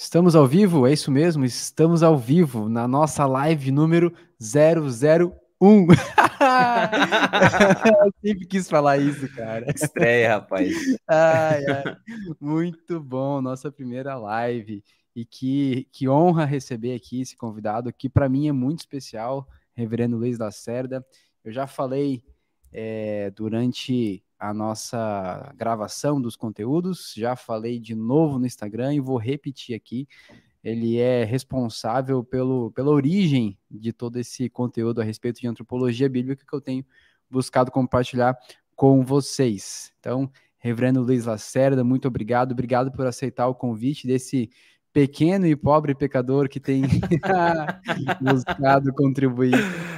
Estamos ao vivo? É isso mesmo, estamos ao vivo na nossa live número 001. Eu sempre quis falar isso, cara. Estreia, rapaz. Ai, ai. Muito bom, nossa primeira live. E que, que honra receber aqui esse convidado, que para mim é muito especial, Reverendo Luiz Lacerda. Eu já falei é, durante a nossa gravação dos conteúdos. Já falei de novo no Instagram e vou repetir aqui. Ele é responsável pelo, pela origem de todo esse conteúdo a respeito de antropologia bíblica que eu tenho buscado compartilhar com vocês. Então, Reverendo Luiz Lacerda, muito obrigado. Obrigado por aceitar o convite desse pequeno e pobre pecador que tem buscado contribuir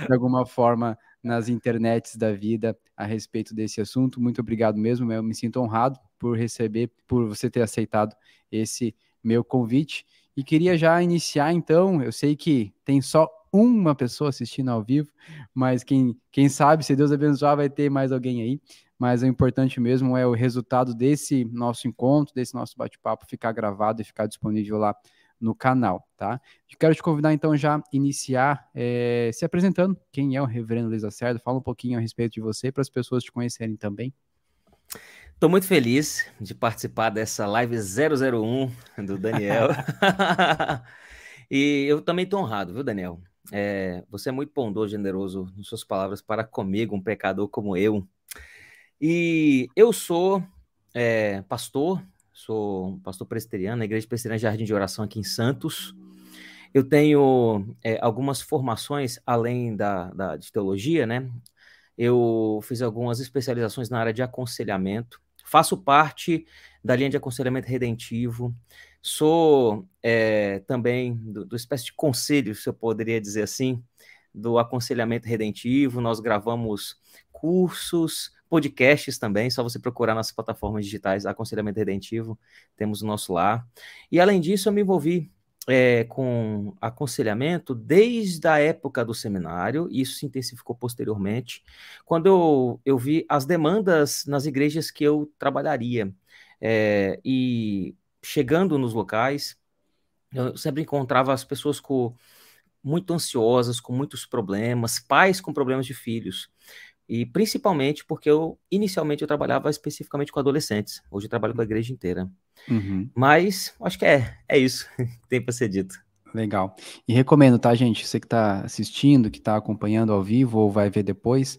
de alguma forma nas internets da vida a respeito desse assunto. Muito obrigado mesmo, eu me sinto honrado por receber, por você ter aceitado esse meu convite. E queria já iniciar então, eu sei que tem só uma pessoa assistindo ao vivo, mas quem, quem sabe, se Deus abençoar, vai ter mais alguém aí. Mas o importante mesmo é o resultado desse nosso encontro, desse nosso bate-papo ficar gravado e ficar disponível lá no canal, tá? Eu quero te convidar então já iniciar é, se apresentando. Quem é o Reverendo Luiz Acerdo? Fala um pouquinho a respeito de você para as pessoas te conhecerem também. Estou muito feliz de participar dessa live 001 do Daniel. e eu também estou honrado, viu, Daniel? É, você é muito bondoso, generoso nas suas palavras para comigo, um pecador como eu. E eu sou é, pastor, sou pastor presbiteriano na Igreja Presbiteriana Jardim de Oração aqui em Santos. Eu tenho é, algumas formações além da, da, de teologia, né? Eu fiz algumas especializações na área de aconselhamento. Faço parte da linha de aconselhamento redentivo. Sou é, também do, do espécie de conselho, se eu poderia dizer assim, do aconselhamento redentivo. Nós gravamos cursos, podcasts também, só você procurar nas plataformas digitais Aconselhamento Redentivo, temos o nosso lá. E além disso, eu me envolvi é, com aconselhamento desde a época do seminário, e isso se intensificou posteriormente, quando eu, eu vi as demandas nas igrejas que eu trabalharia. É, e chegando nos locais, eu sempre encontrava as pessoas com muito ansiosas, com muitos problemas, pais com problemas de filhos. E principalmente porque eu, inicialmente, eu trabalhava especificamente com adolescentes. Hoje eu trabalho com a igreja inteira. Uhum. Mas acho que é, é isso que tem para ser dito. Legal. E recomendo, tá, gente? Você que está assistindo, que está acompanhando ao vivo ou vai ver depois,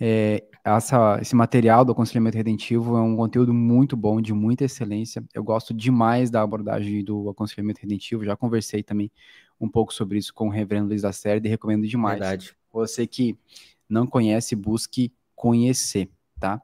é, essa, esse material do aconselhamento redentivo é um conteúdo muito bom, de muita excelência. Eu gosto demais da abordagem do aconselhamento redentivo. Já conversei também um pouco sobre isso com o reverendo Luiz da Série e recomendo demais. Verdade. Você que não conhece, busque conhecer, tá?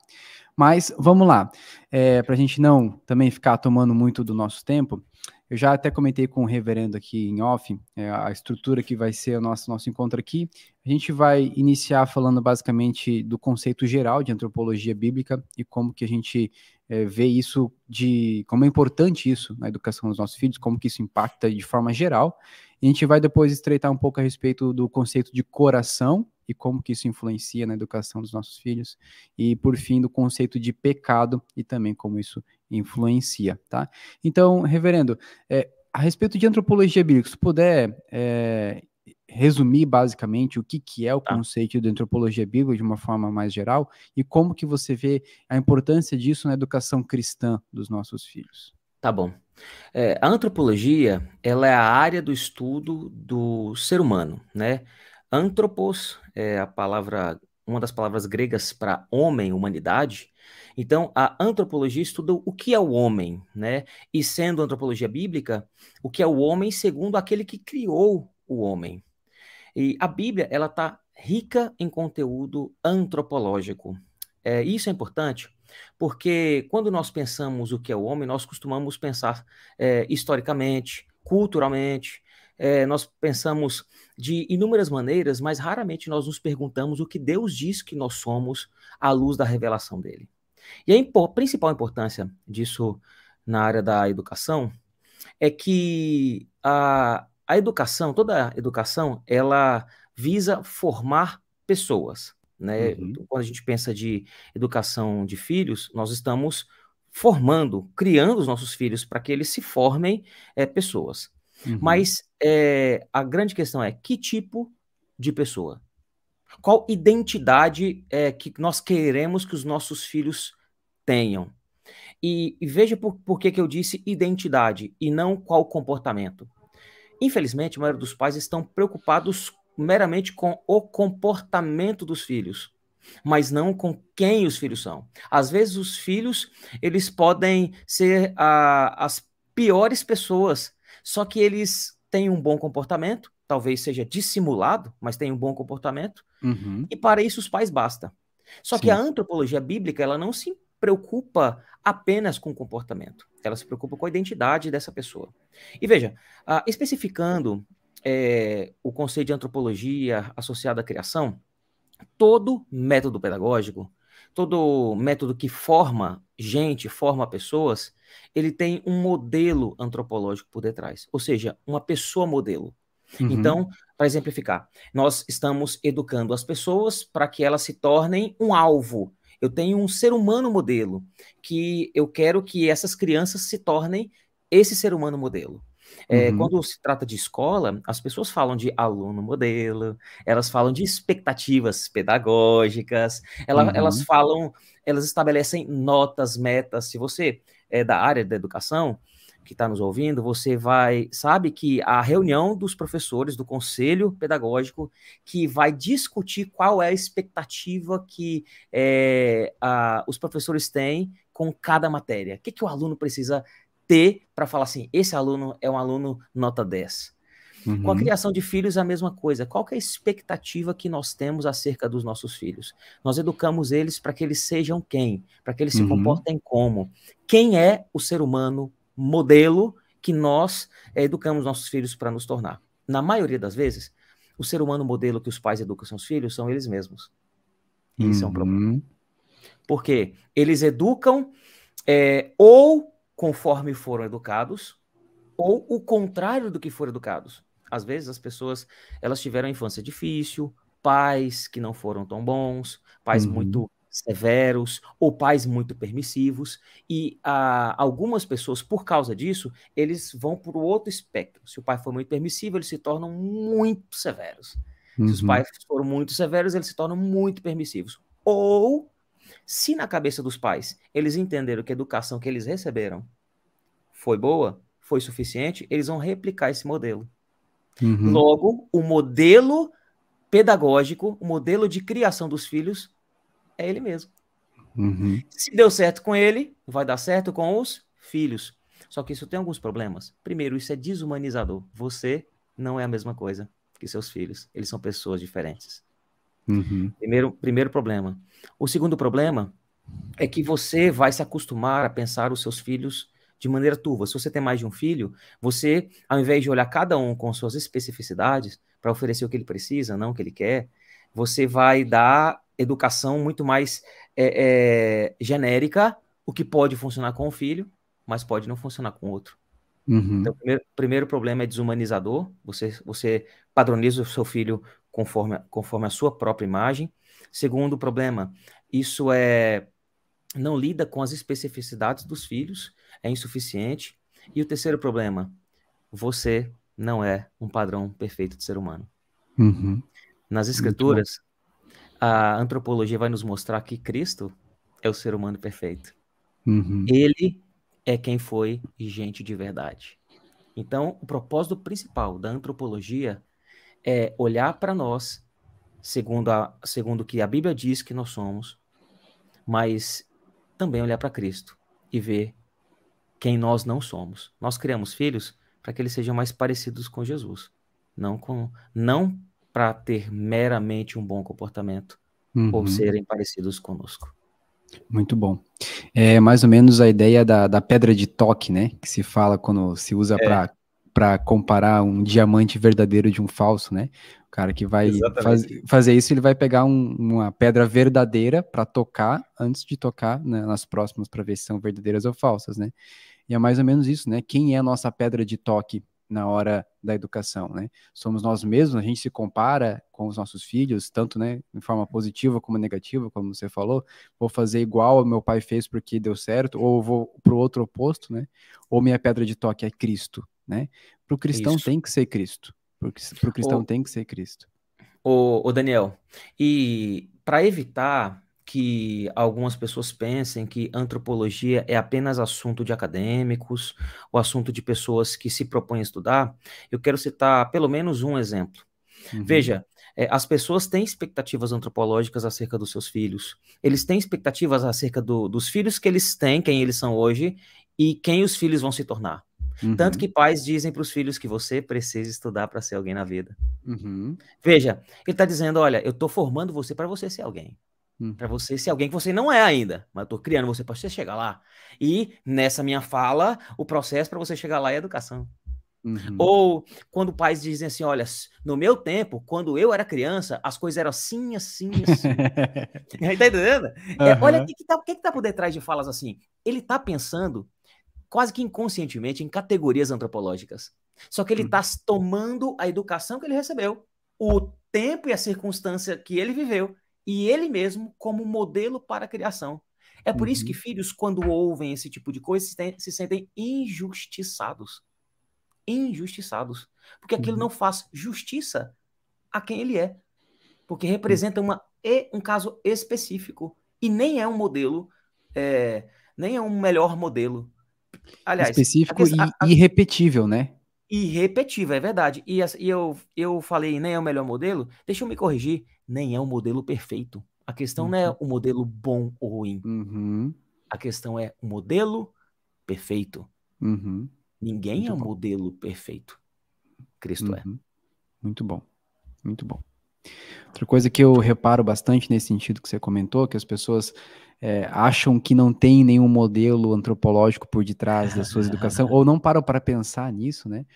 Mas vamos lá, é, para a gente não também ficar tomando muito do nosso tempo, eu já até comentei com o reverendo aqui em off é, a estrutura que vai ser o nosso, nosso encontro aqui. A gente vai iniciar falando basicamente do conceito geral de antropologia bíblica e como que a gente é, vê isso de como é importante isso na educação dos nossos filhos, como que isso impacta de forma geral. E a gente vai depois estreitar um pouco a respeito do conceito de coração e como que isso influencia na educação dos nossos filhos, e por fim do conceito de pecado e também como isso influencia, tá? Então, reverendo, é, a respeito de antropologia bíblica, se puder é, resumir basicamente o que, que é o tá. conceito de antropologia bíblica de uma forma mais geral e como que você vê a importância disso na educação cristã dos nossos filhos. Tá bom. É, a antropologia, ela é a área do estudo do ser humano, né? Anthropos é a palavra, uma das palavras gregas para homem, humanidade. Então, a antropologia estuda o que é o homem, né? E sendo antropologia bíblica, o que é o homem segundo aquele que criou o homem. E a Bíblia, ela está rica em conteúdo antropológico. É, isso é importante porque quando nós pensamos o que é o homem, nós costumamos pensar é, historicamente, culturalmente, é, nós pensamos de inúmeras maneiras, mas raramente nós nos perguntamos o que Deus diz que nós somos à luz da revelação dele. E a impo principal importância disso na área da educação é que a, a educação, toda a educação, ela visa formar pessoas. Né? Uhum. Quando a gente pensa de educação de filhos, nós estamos formando, criando os nossos filhos para que eles se formem é, pessoas. Uhum. Mas é, a grande questão é que tipo de pessoa? Qual identidade é, que nós queremos que os nossos filhos tenham? E, e veja por, por que, que eu disse identidade e não qual comportamento. Infelizmente, a maioria dos pais estão preocupados meramente com o comportamento dos filhos, mas não com quem os filhos são. Às vezes, os filhos eles podem ser a, as piores pessoas, só que eles têm um bom comportamento, talvez seja dissimulado, mas tem um bom comportamento, uhum. e para isso os pais basta. Só Sim. que a antropologia bíblica ela não se preocupa apenas com o comportamento, ela se preocupa com a identidade dessa pessoa. E veja, uh, especificando é, o conceito de antropologia associado à criação, todo método pedagógico, todo método que forma gente, forma pessoas, ele tem um modelo antropológico por detrás, ou seja, uma pessoa modelo. Uhum. Então, para exemplificar, nós estamos educando as pessoas para que elas se tornem um alvo. Eu tenho um ser humano modelo que eu quero que essas crianças se tornem esse ser humano modelo. É, uhum. Quando se trata de escola, as pessoas falam de aluno modelo, elas falam de expectativas pedagógicas, ela, uhum. elas falam, elas estabelecem notas, metas. Se você é da área da educação, que está nos ouvindo, você vai, sabe que a reunião dos professores do conselho pedagógico que vai discutir qual é a expectativa que é, a, os professores têm com cada matéria. O que, que o aluno precisa ter para falar assim, esse aluno é um aluno nota 10. Uhum. Com a uhum. criação de filhos, a mesma coisa. Qual é a expectativa que nós temos acerca dos nossos filhos? Nós educamos eles para que eles sejam quem? Para que eles uhum. se comportem como? Quem é o ser humano modelo que nós é, educamos nossos filhos para nos tornar? Na maioria das vezes, o ser humano modelo que os pais educam seus filhos são eles mesmos. Isso uhum. é um problema. Uhum. Porque eles educam é, ou conforme foram educados, ou o contrário do que foram educados. Às vezes as pessoas elas tiveram infância difícil, pais que não foram tão bons, pais uhum. muito severos ou pais muito permissivos e ah, algumas pessoas por causa disso eles vão para o outro espectro. Se o pai for muito permissivo eles se tornam muito severos. Uhum. Se os uhum. pais foram muito severos eles se tornam muito permissivos. Ou se na cabeça dos pais eles entenderam que a educação que eles receberam foi boa, foi suficiente, eles vão replicar esse modelo. Uhum. Logo, o modelo pedagógico, o modelo de criação dos filhos é ele mesmo. Uhum. Se deu certo com ele, vai dar certo com os filhos. Só que isso tem alguns problemas. Primeiro, isso é desumanizador. Você não é a mesma coisa que seus filhos. Eles são pessoas diferentes. Uhum. Primeiro, primeiro problema. O segundo problema é que você vai se acostumar a pensar os seus filhos de maneira turva. Se você tem mais de um filho, você, ao invés de olhar cada um com suas especificidades para oferecer o que ele precisa, não o que ele quer, você vai dar educação muito mais é, é, genérica, o que pode funcionar com um filho, mas pode não funcionar com outro. Uhum. Então, o primeiro, primeiro problema é desumanizador. Você, você padroniza o seu filho conforme, conforme a sua própria imagem. Segundo problema, isso é não lida com as especificidades dos filhos, é insuficiente. E o terceiro problema, você não é um padrão perfeito de ser humano. Uhum. Nas escrituras, a antropologia vai nos mostrar que Cristo é o ser humano perfeito. Uhum. Ele é quem foi gente de verdade. Então, o propósito principal da antropologia é olhar para nós segundo, a, segundo o que a Bíblia diz que nós somos, mas também olhar para Cristo e ver quem nós não somos. Nós criamos filhos para que eles sejam mais parecidos com Jesus, não com não para ter meramente um bom comportamento uhum. ou serem parecidos conosco. Muito bom. É mais ou menos a ideia da, da pedra de toque, né? Que se fala quando se usa é. para comparar um diamante verdadeiro de um falso, né? cara que vai faz, fazer isso, ele vai pegar um, uma pedra verdadeira para tocar antes de tocar né, nas próximas para ver se são verdadeiras ou falsas, né? E é mais ou menos isso, né? Quem é a nossa pedra de toque na hora da educação, né? Somos nós mesmos, a gente se compara com os nossos filhos, tanto, né, em forma positiva como negativa, como você falou, vou fazer igual o meu pai fez porque deu certo, ou vou para o outro oposto, né? Ou minha pedra de toque é Cristo, né? Para o cristão Isso. tem que ser Cristo, para o cristão tem que ser Cristo. O, o Daniel, e para evitar que algumas pessoas pensem que antropologia é apenas assunto de acadêmicos ou assunto de pessoas que se propõem a estudar, eu quero citar pelo menos um exemplo. Uhum. Veja, é, as pessoas têm expectativas antropológicas acerca dos seus filhos. Eles têm expectativas acerca do, dos filhos que eles têm, quem eles são hoje, e quem os filhos vão se tornar. Uhum. Tanto que pais dizem para os filhos que você precisa estudar para ser alguém na vida. Uhum. Veja, ele está dizendo: olha, eu estou formando você para você ser alguém. Hum. Para você ser alguém que você não é ainda, mas eu tô criando você para você chegar lá. E nessa minha fala, o processo para você chegar lá é educação. Uhum. Ou quando pais dizem assim: olha, no meu tempo, quando eu era criança, as coisas eram assim, assim, assim. Aí tá entendendo? Uhum. É, olha o que, que, tá, que, que tá por detrás de falas assim. Ele tá pensando, quase que inconscientemente, em categorias antropológicas. Só que ele está uhum. tomando a educação que ele recebeu, o tempo e a circunstância que ele viveu e ele mesmo como modelo para a criação. É por uhum. isso que uhum. filhos, quando ouvem esse tipo de coisa, se, se sentem injustiçados. Injustiçados. Porque aquilo uhum. não faz justiça a quem ele é. Porque representa uma, um caso específico. E nem é um modelo, é, nem é um melhor modelo. Aliás, específico e irrepetível, né? Irrepetível, é verdade. E, e eu, eu falei, nem é o melhor modelo. Deixa eu me corrigir nem é um modelo perfeito. A questão uhum. não é o modelo bom ou ruim. Uhum. A questão é o modelo perfeito. Uhum. Ninguém Muito é um bom. modelo perfeito. Cristo é. Uhum. Muito bom. Muito bom. Outra coisa que eu reparo bastante nesse sentido que você comentou, que as pessoas é, acham que não tem nenhum modelo antropológico por detrás da sua educação, ou não param para pensar nisso, né?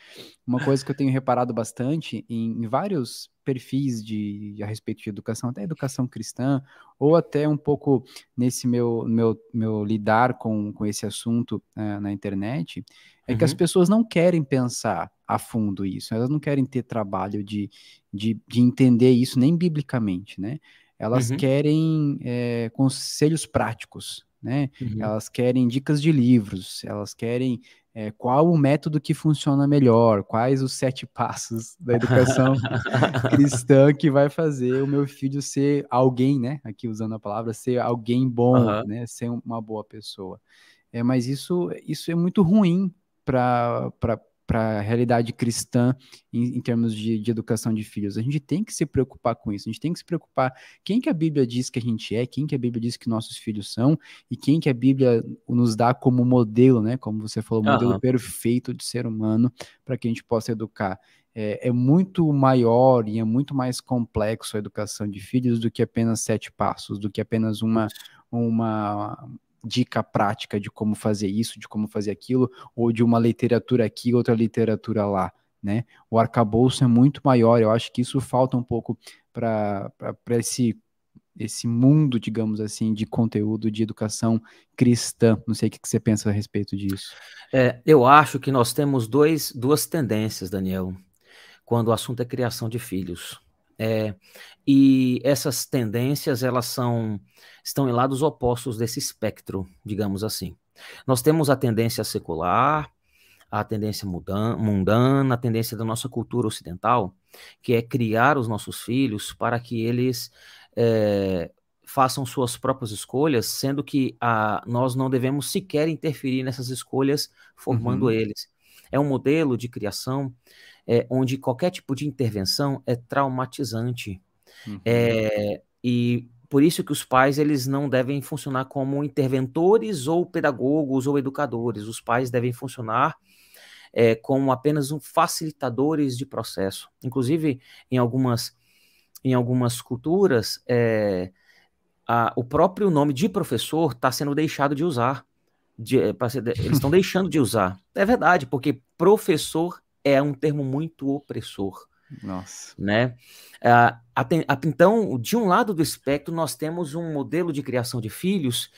Uma coisa que eu tenho reparado bastante em, em vários perfis de, a respeito de educação, até educação cristã, ou até um pouco nesse meu, meu, meu lidar com, com esse assunto uh, na internet, é uhum. que as uhum. pessoas não querem pensar a fundo isso, elas não querem ter trabalho de, de, de entender isso nem biblicamente, né? Elas uhum. querem é, conselhos práticos, né? Uhum. Elas querem dicas de livros, elas querem é, qual o método que funciona melhor, quais os sete passos da educação cristã que vai fazer o meu filho ser alguém, né? Aqui usando a palavra, ser alguém bom, uhum. né? Ser uma boa pessoa. É, mas isso, isso é muito ruim para para a realidade cristã em, em termos de, de, educação de filhos. A gente tem que se preocupar com isso, a gente tem que se preocupar quem que a Bíblia diz que a gente é, quem que a Bíblia diz que nossos filhos são e quem que a Bíblia nos dá como modelo, né? Como você falou, modelo uhum. perfeito de ser humano para que a gente possa educar. É, é, muito maior e é muito mais complexo a educação de filhos do que apenas sete passos, do que apenas uma, uma, dica prática de como fazer isso, de como fazer aquilo, ou de uma literatura aqui, outra literatura lá, né? O arcabouço é muito maior, eu acho que isso falta um pouco para esse esse mundo, digamos assim, de conteúdo de educação cristã. Não sei o que você pensa a respeito disso. É, eu acho que nós temos dois, duas tendências, Daniel, quando o assunto é criação de filhos. É, e essas tendências, elas são, estão em lados opostos desse espectro, digamos assim. Nós temos a tendência secular, a tendência mundana, a tendência da nossa cultura ocidental, que é criar os nossos filhos para que eles é, façam suas próprias escolhas, sendo que a, nós não devemos sequer interferir nessas escolhas, formando uhum. eles. É um modelo de criação é, onde qualquer tipo de intervenção é traumatizante. Uhum. É, e por isso que os pais eles não devem funcionar como interventores ou pedagogos ou educadores. Os pais devem funcionar é, como apenas um facilitadores de processo. Inclusive, em algumas, em algumas culturas, é, a, o próprio nome de professor está sendo deixado de usar. De, é, eles estão deixando de usar. É verdade, porque professor é um termo muito opressor. Nossa. Né? Uh, então, de um lado do espectro, nós temos um modelo de criação de filhos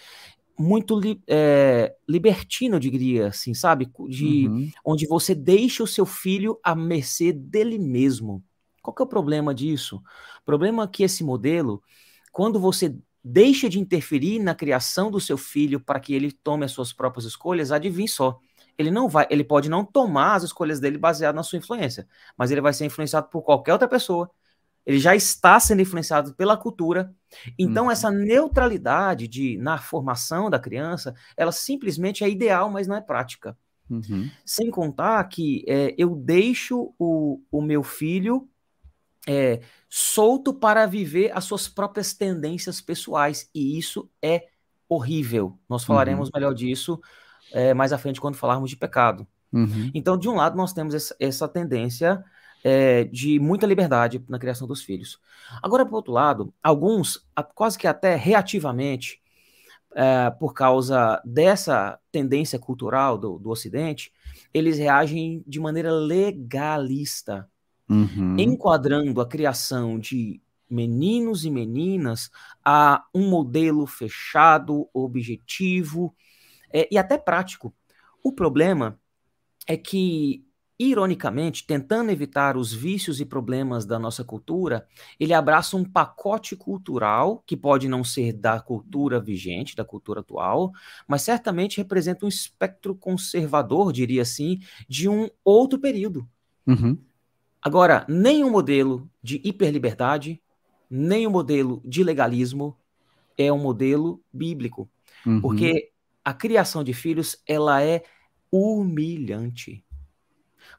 muito é, libertino, diria, assim, sabe? De, uhum. Onde você deixa o seu filho à mercê dele mesmo. Qual que é o problema disso? O problema é que esse modelo, quando você deixa de interferir na criação do seu filho para que ele tome as suas próprias escolhas, adivinhe só. Ele não vai, ele pode não tomar as escolhas dele baseado na sua influência, mas ele vai ser influenciado por qualquer outra pessoa ele já está sendo influenciado pela cultura. Então, uhum. essa neutralidade de, na formação da criança, ela simplesmente é ideal, mas não é prática. Uhum. Sem contar que é, eu deixo o, o meu filho é, solto para viver as suas próprias tendências pessoais, e isso é horrível. Nós falaremos uhum. melhor disso é, mais à frente quando falarmos de pecado. Uhum. Então, de um lado, nós temos essa, essa tendência é, de muita liberdade na criação dos filhos. Agora, por outro lado, alguns, quase que até reativamente, é, por causa dessa tendência cultural do, do Ocidente, eles reagem de maneira legalista, uhum. enquadrando a criação de meninos e meninas a um modelo fechado, objetivo é, e até prático. O problema é que ironicamente, tentando evitar os vícios e problemas da nossa cultura, ele abraça um pacote cultural que pode não ser da cultura vigente, da cultura atual, mas certamente representa um espectro conservador, diria assim, de um outro período. Uhum. Agora, nem um modelo de hiperliberdade, nem um modelo de legalismo é um modelo bíblico, uhum. porque a criação de filhos ela é humilhante.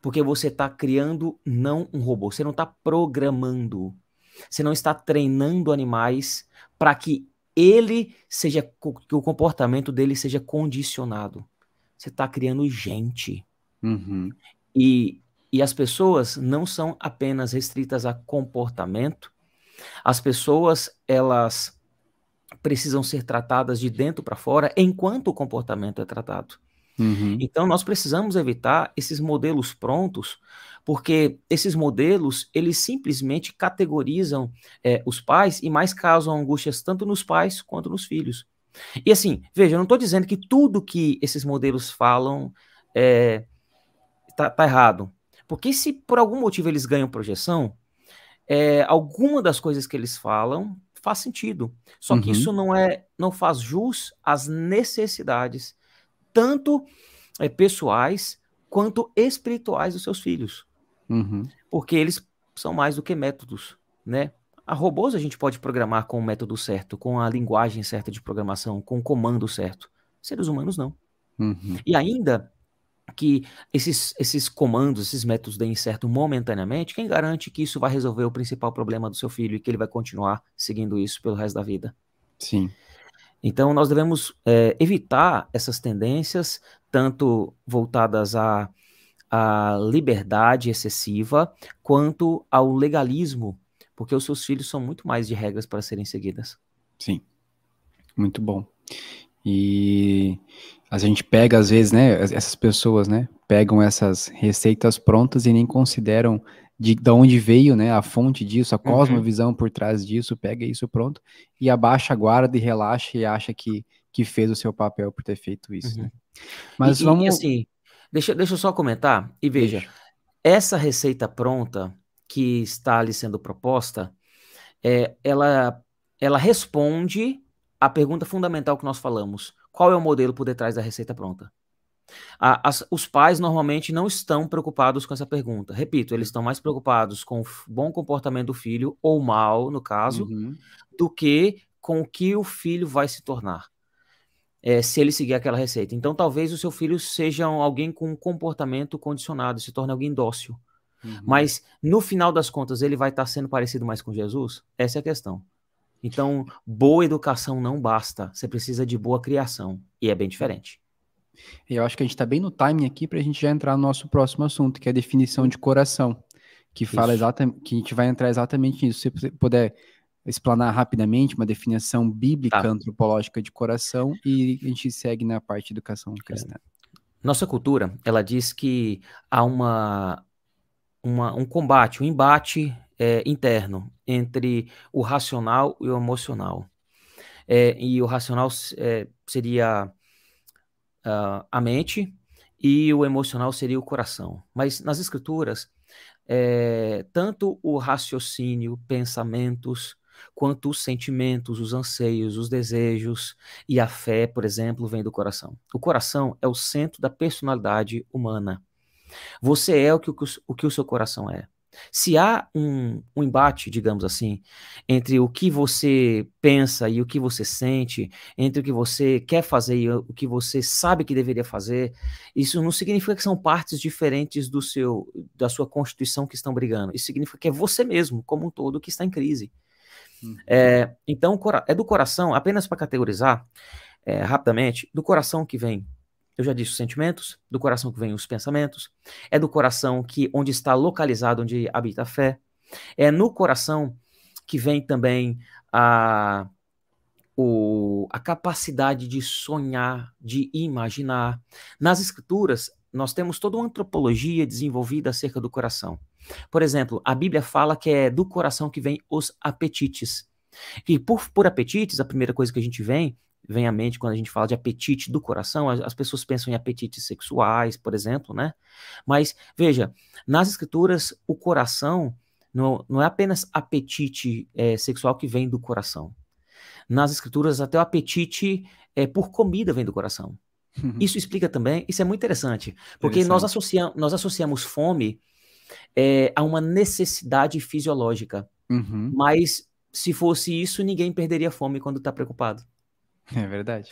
Porque você está criando não um robô, você não está programando. Você não está treinando animais para que ele seja que o comportamento dele seja condicionado. Você está criando gente. Uhum. E, e as pessoas não são apenas restritas a comportamento. As pessoas, elas precisam ser tratadas de dentro para fora enquanto o comportamento é tratado. Uhum. Então nós precisamos evitar esses modelos prontos, porque esses modelos eles simplesmente categorizam é, os pais e mais causam angústias tanto nos pais quanto nos filhos. E assim, veja, eu não estou dizendo que tudo que esses modelos falam é, tá, tá, errado, porque se por algum motivo eles ganham projeção, é, alguma das coisas que eles falam faz sentido. Só que uhum. isso não é, não faz jus às necessidades tanto é, pessoais quanto espirituais dos seus filhos. Uhum. Porque eles são mais do que métodos, né? A robôs a gente pode programar com o método certo, com a linguagem certa de programação, com o comando certo. Seres humanos não. Uhum. E ainda que esses, esses comandos, esses métodos deem certo momentaneamente, quem garante que isso vai resolver o principal problema do seu filho e que ele vai continuar seguindo isso pelo resto da vida? Sim. Então, nós devemos é, evitar essas tendências, tanto voltadas à, à liberdade excessiva, quanto ao legalismo, porque os seus filhos são muito mais de regras para serem seguidas. Sim, muito bom. E a gente pega, às vezes, né, essas pessoas, né, pegam essas receitas prontas e nem consideram de, de onde veio, né, a fonte disso, a uhum. cosmovisão por trás disso, pega isso pronto e abaixa a guarda e relaxa e acha que, que fez o seu papel por ter feito isso, uhum. né? Mas e, vamos... E, assim, deixa, deixa eu só comentar e veja, deixa. essa receita pronta que está ali sendo proposta, é, ela, ela responde a pergunta fundamental que nós falamos. Qual é o modelo por detrás da receita pronta? A, as, os pais normalmente não estão preocupados com essa pergunta. Repito, eles estão mais preocupados com o bom comportamento do filho, ou mal, no caso, uhum. do que com o que o filho vai se tornar. É, se ele seguir aquela receita. Então, talvez o seu filho seja alguém com um comportamento condicionado, se torne alguém dócil. Uhum. Mas, no final das contas, ele vai estar sendo parecido mais com Jesus? Essa é a questão. Então, boa educação não basta. Você precisa de boa criação. E é bem diferente. Eu acho que a gente está bem no timing aqui para a gente já entrar no nosso próximo assunto, que é a definição de coração, que fala exatamente, que a gente vai entrar exatamente nisso. Se você puder explanar rapidamente uma definição bíblica tá. antropológica de coração e a gente segue na parte de educação cristã. Nossa cultura, ela diz que há uma, uma um combate, um embate é, interno entre o racional e o emocional. é, e o racional é, seria uh, a mente, e o emocional seria o coração. Mas nas escrituras, é, tanto o raciocínio, pensamentos, quanto os sentimentos, os anseios, os desejos e a fé, por exemplo, vem do coração. O coração é o centro da personalidade humana. Você é o que o, o, que o seu coração é. Se há um, um, embate, digamos assim, entre o que você pensa e o que você sente, entre o que você quer fazer e o que você sabe que deveria fazer, isso não significa que são partes diferentes do seu, da sua constituição que estão brigando. Isso significa que é você mesmo, como um todo, que está em crise. Uhum. É, então, é do coração, apenas para categorizar é, rapidamente, do coração que vem eu já disse os sentimentos, do coração que vem os pensamentos, é do coração que onde está localizado, onde habita a fé, é no coração que vem também a, o, a capacidade de sonhar, de imaginar. Nas escrituras, nós temos toda uma antropologia desenvolvida acerca do coração. Por exemplo, a Bíblia fala que é do coração que vem os apetites. E por, por apetites, a primeira coisa que a gente vem vem à mente quando a gente fala de apetite do coração, as, as, pessoas pensam em apetites sexuais, por exemplo, né? Mas veja, nas escrituras, o coração não, não é apenas apetite é, sexual que vem do coração. Nas escrituras, até o apetite é, por comida vem do coração. Uhum. Isso explica também, isso é muito interessante, porque interessante. Nós, associamos, nós associamos fome é, a uma necessidade fisiológica. Uhum. Mas se fosse isso, ninguém perderia fome quando está preocupado. É verdade.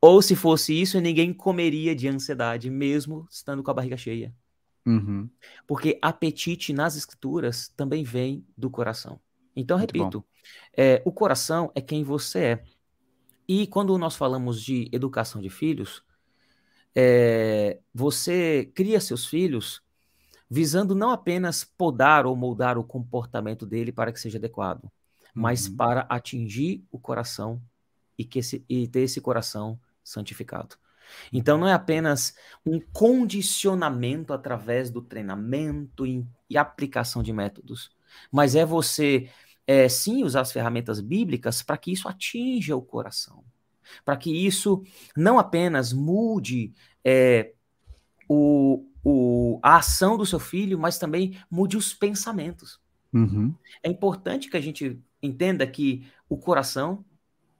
Ou se fosse isso, ninguém comeria de ansiedade, mesmo estando com a barriga cheia. Uhum. Porque apetite nas escrituras também vem do coração. Então, Muito repito, é, o coração é quem você é. E quando nós falamos de educação de filhos, é, você cria seus filhos visando não apenas podar ou moldar o comportamento dele para que seja adequado, uhum. mas para atingir o coração e, que esse, e ter esse coração santificado. Então não é apenas um condicionamento através do treinamento e, e aplicação de métodos, mas é você é, sim usar as ferramentas bíblicas para que isso atinja o coração, para que isso não apenas mude é, o, o, a ação do seu filho, mas também mude os pensamentos. Uhum. É importante que a gente entenda que o coração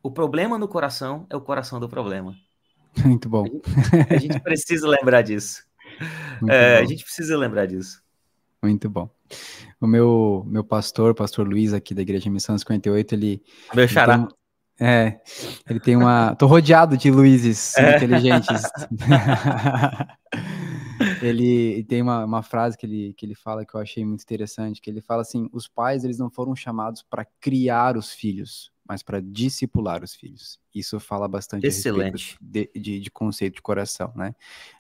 o problema no coração é o coração do problema. Muito bom. A gente, a gente precisa lembrar disso. É, a gente precisa lembrar disso. Muito bom. O meu, meu pastor, pastor Luiz, aqui da Igreja Missão 58, ele. Meu xará. Ele é, ele tem uma. Tô rodeado de Luizes é. inteligentes. ele tem uma, uma frase que ele, que ele fala que eu achei muito interessante, que ele fala assim: os pais eles não foram chamados para criar os filhos, mas para discipular os filhos. Isso fala bastante Excelente. De, de, de, conceito de coração, né?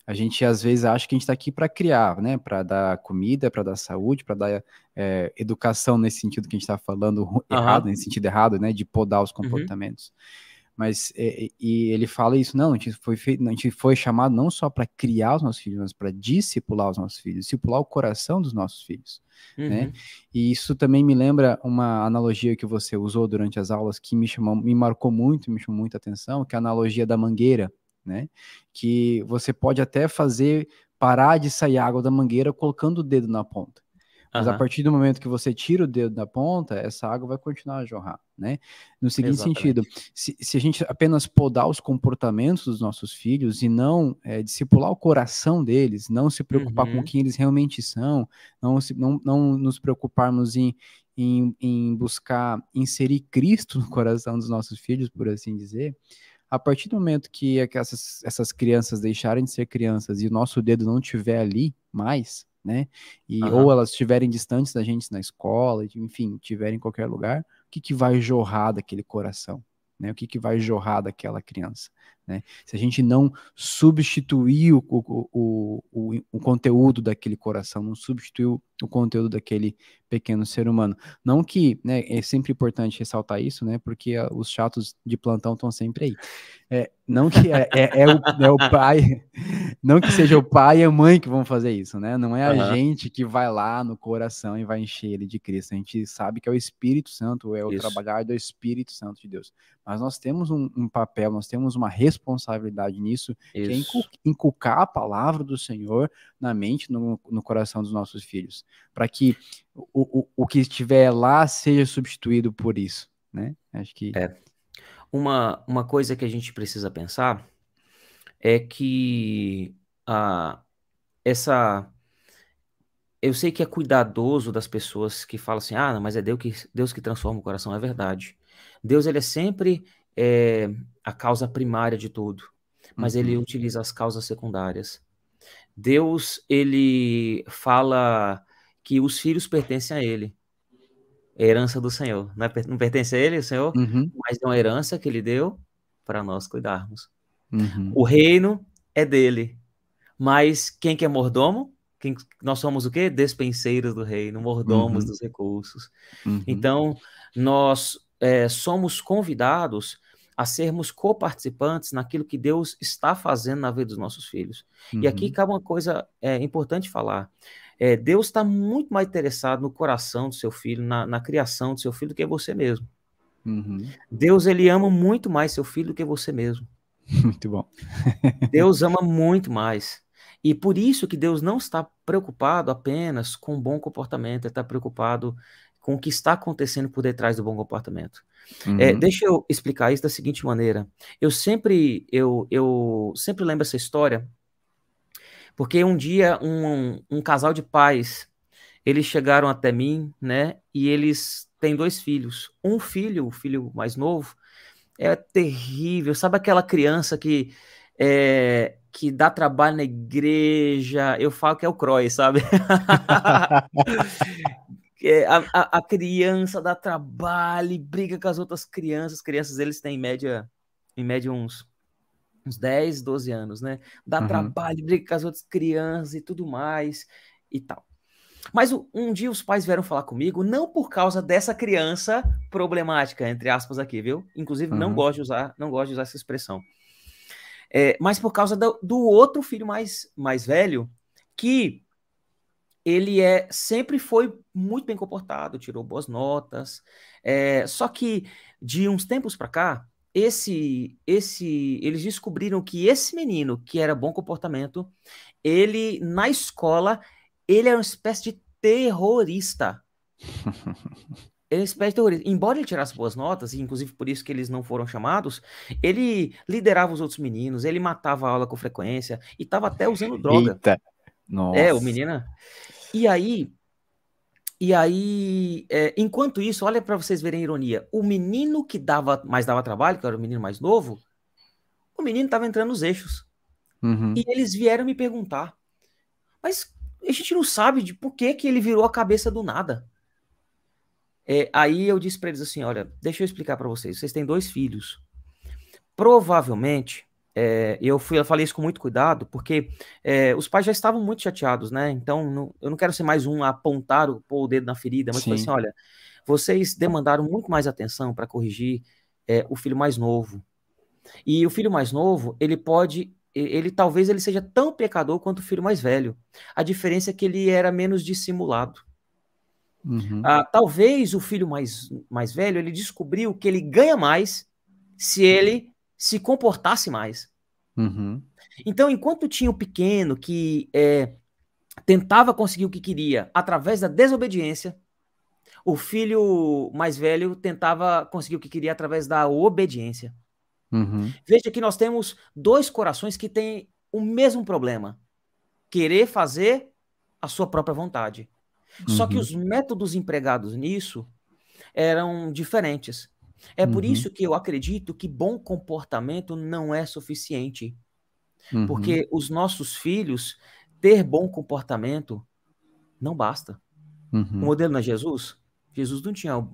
A gente às vezes acha que a gente está aqui para criar, né? Para dar comida, para dar saúde, para dar é, educação nesse sentido que a gente está falando uhum. errado, nesse sentido errado, né? De podar os uhum. comportamentos. Uhum. Mas é, e ele fala isso, não, a gente foi feito, a gente foi chamado não só para criar os nossos filhos, mas para discipular os nossos filhos, discipular o coração dos nossos filhos, né? uhum. né? E isso também me lembra uma analogia que você usou durante as aulas que me chamou, me marcou muito, me chamou muita atenção, que é a analogia da mangueira, né? Que você pode até fazer parar de sair água da mangueira colocando o dedo na ponta. Mas uhum. a partir do momento que você tira o dedo da ponta, essa água vai continuar a jorrar, né? No seguinte Exatamente. sentido, se, se, a gente apenas podar os comportamentos dos nossos filhos e não é, discipular o coração deles, não se preocupar uhum. com quem eles realmente são, não, se, não, não nos preocuparmos em, em, em buscar inserir Cristo no coração dos nossos filhos, por assim dizer, a partir do momento que essas, essas crianças deixarem de ser crianças e o nosso dedo não estiver ali mais, né? E uhum. ou elas estiverem distantes da gente na escola, enfim, estiverem em qualquer lugar, o que, que vai jorrar daquele coração? Né? O que, que vai jorrar daquela criança? Né? Se a gente não substituir o, o, o, o, conteúdo daquele coração, não substituir o, conteúdo daquele pequeno ser humano. Não que, né, é sempre importante ressaltar isso, né, porque uh, os chatos de plantão estão sempre aí. É, não que é, é, é, o, é o pai, não que seja o pai e a mãe que vão fazer isso, né? Não é a uhum. gente que vai lá no coração e vai encher ele de Cristo. A gente sabe que é o Espírito Santo, é o isso. trabalhar do Espírito Santo de Deus. Mas nós temos um, um papel, nós temos uma responsabilidade nisso, isso. que é inculcar a palavra do Senhor na mente, no, no coração dos nossos filhos, para que o, o, o que estiver lá seja substituído por isso, né? Acho que é uma, uma coisa que a gente precisa pensar é que a, essa. Eu sei que é cuidadoso das pessoas que falam assim, ah, mas é Deus que, Deus que transforma o coração, é verdade. Deus ele é sempre é, a causa primária de tudo, mas uhum. ele utiliza as causas secundárias. Deus ele fala que os filhos pertencem a ele herança do Senhor. Não, é, não pertence a ele, o Senhor, uhum. mas é uma herança que ele deu para nós cuidarmos. Uhum. O reino é dele, mas quem que é mordomo? Quem, nós somos o quê? Despenseiros do reino, mordomos uhum. dos recursos. Uhum. Então, nós é, somos convidados a sermos coparticipantes naquilo que Deus está fazendo na vida dos nossos filhos. E aqui uhum. cabe uma coisa é, importante falar. É, Deus está muito mais interessado no coração do seu filho, na, na criação do seu filho, do que você mesmo. Uhum. Deus ele ama muito mais seu filho do que você mesmo. Muito bom. Deus ama muito mais. E por isso que Deus não está preocupado apenas com o bom comportamento, ele está preocupado com o que está acontecendo por detrás do bom comportamento. É, uhum. É, deixa eu explicar isso da seguinte maneira. Eu sempre, eu, eu sempre lembro essa história porque um dia um, um casal de pais, eles chegaram até mim, né? E eles têm dois filhos. Um filho, o filho mais novo, é terrível. Sabe aquela criança que é, que dá trabalho na igreja? Eu falo que é o Croy, sabe? É, a, a, a, criança dá trabalho, briga com as outras crianças. As crianças, eles têm em média, em média uns uns 10, 12 anos, né? Dá uhum. trabalho, briga com as outras crianças e tudo mais e tal. Mas um dia os pais vieram falar comigo, não por causa dessa criança problemática, entre aspas aqui, viu? Inclusive, uhum. não gosto de usar, não gosto de usar essa expressão. É, mas por causa do, do, outro filho mais, mais velho, que ele é sempre foi muito bem comportado, tirou boas notas. É, só que de uns tempos para cá, esse, esse, eles descobriram que esse menino que era bom comportamento, ele na escola, ele era uma espécie de terrorista. ele é uma espécie de terrorista. Embora ele tirasse boas notas, e inclusive por isso que eles não foram chamados, ele liderava os outros meninos, ele matava a aula com frequência e estava até usando droga. Eita. Nossa. É, o menino. E aí, e aí, é, enquanto isso, olha para vocês verem a ironia. O menino que dava mais dava trabalho, que era o menino mais novo, o menino estava entrando nos eixos. Uhum. E eles vieram me perguntar. Mas a gente não sabe de por que, que ele virou a cabeça do nada. É, aí eu disse para eles assim: olha, deixa eu explicar para vocês. Vocês têm dois filhos. Provavelmente é, eu, fui, eu falei isso com muito cuidado, porque é, os pais já estavam muito chateados, né? Então, não, eu não quero ser mais um a apontar o, pôr o dedo na ferida, mas falei assim: olha, vocês demandaram muito mais atenção para corrigir é, o filho mais novo. E o filho mais novo, ele pode, ele talvez ele seja tão pecador quanto o filho mais velho. A diferença é que ele era menos dissimulado. Uhum. Ah, talvez o filho mais, mais velho ele descobriu que ele ganha mais se ele se comportasse mais. Uhum. Então, enquanto tinha o pequeno que é, tentava conseguir o que queria através da desobediência, o filho mais velho tentava conseguir o que queria através da obediência. Uhum. Veja que nós temos dois corações que têm o mesmo problema: querer fazer a sua própria vontade. Uhum. Só que uhum. os métodos empregados nisso eram diferentes. É por uhum. isso que eu acredito que bom comportamento não é suficiente. Uhum. Porque os nossos filhos ter bom comportamento não basta. Uhum. O modelo não é Jesus? Jesus não tinha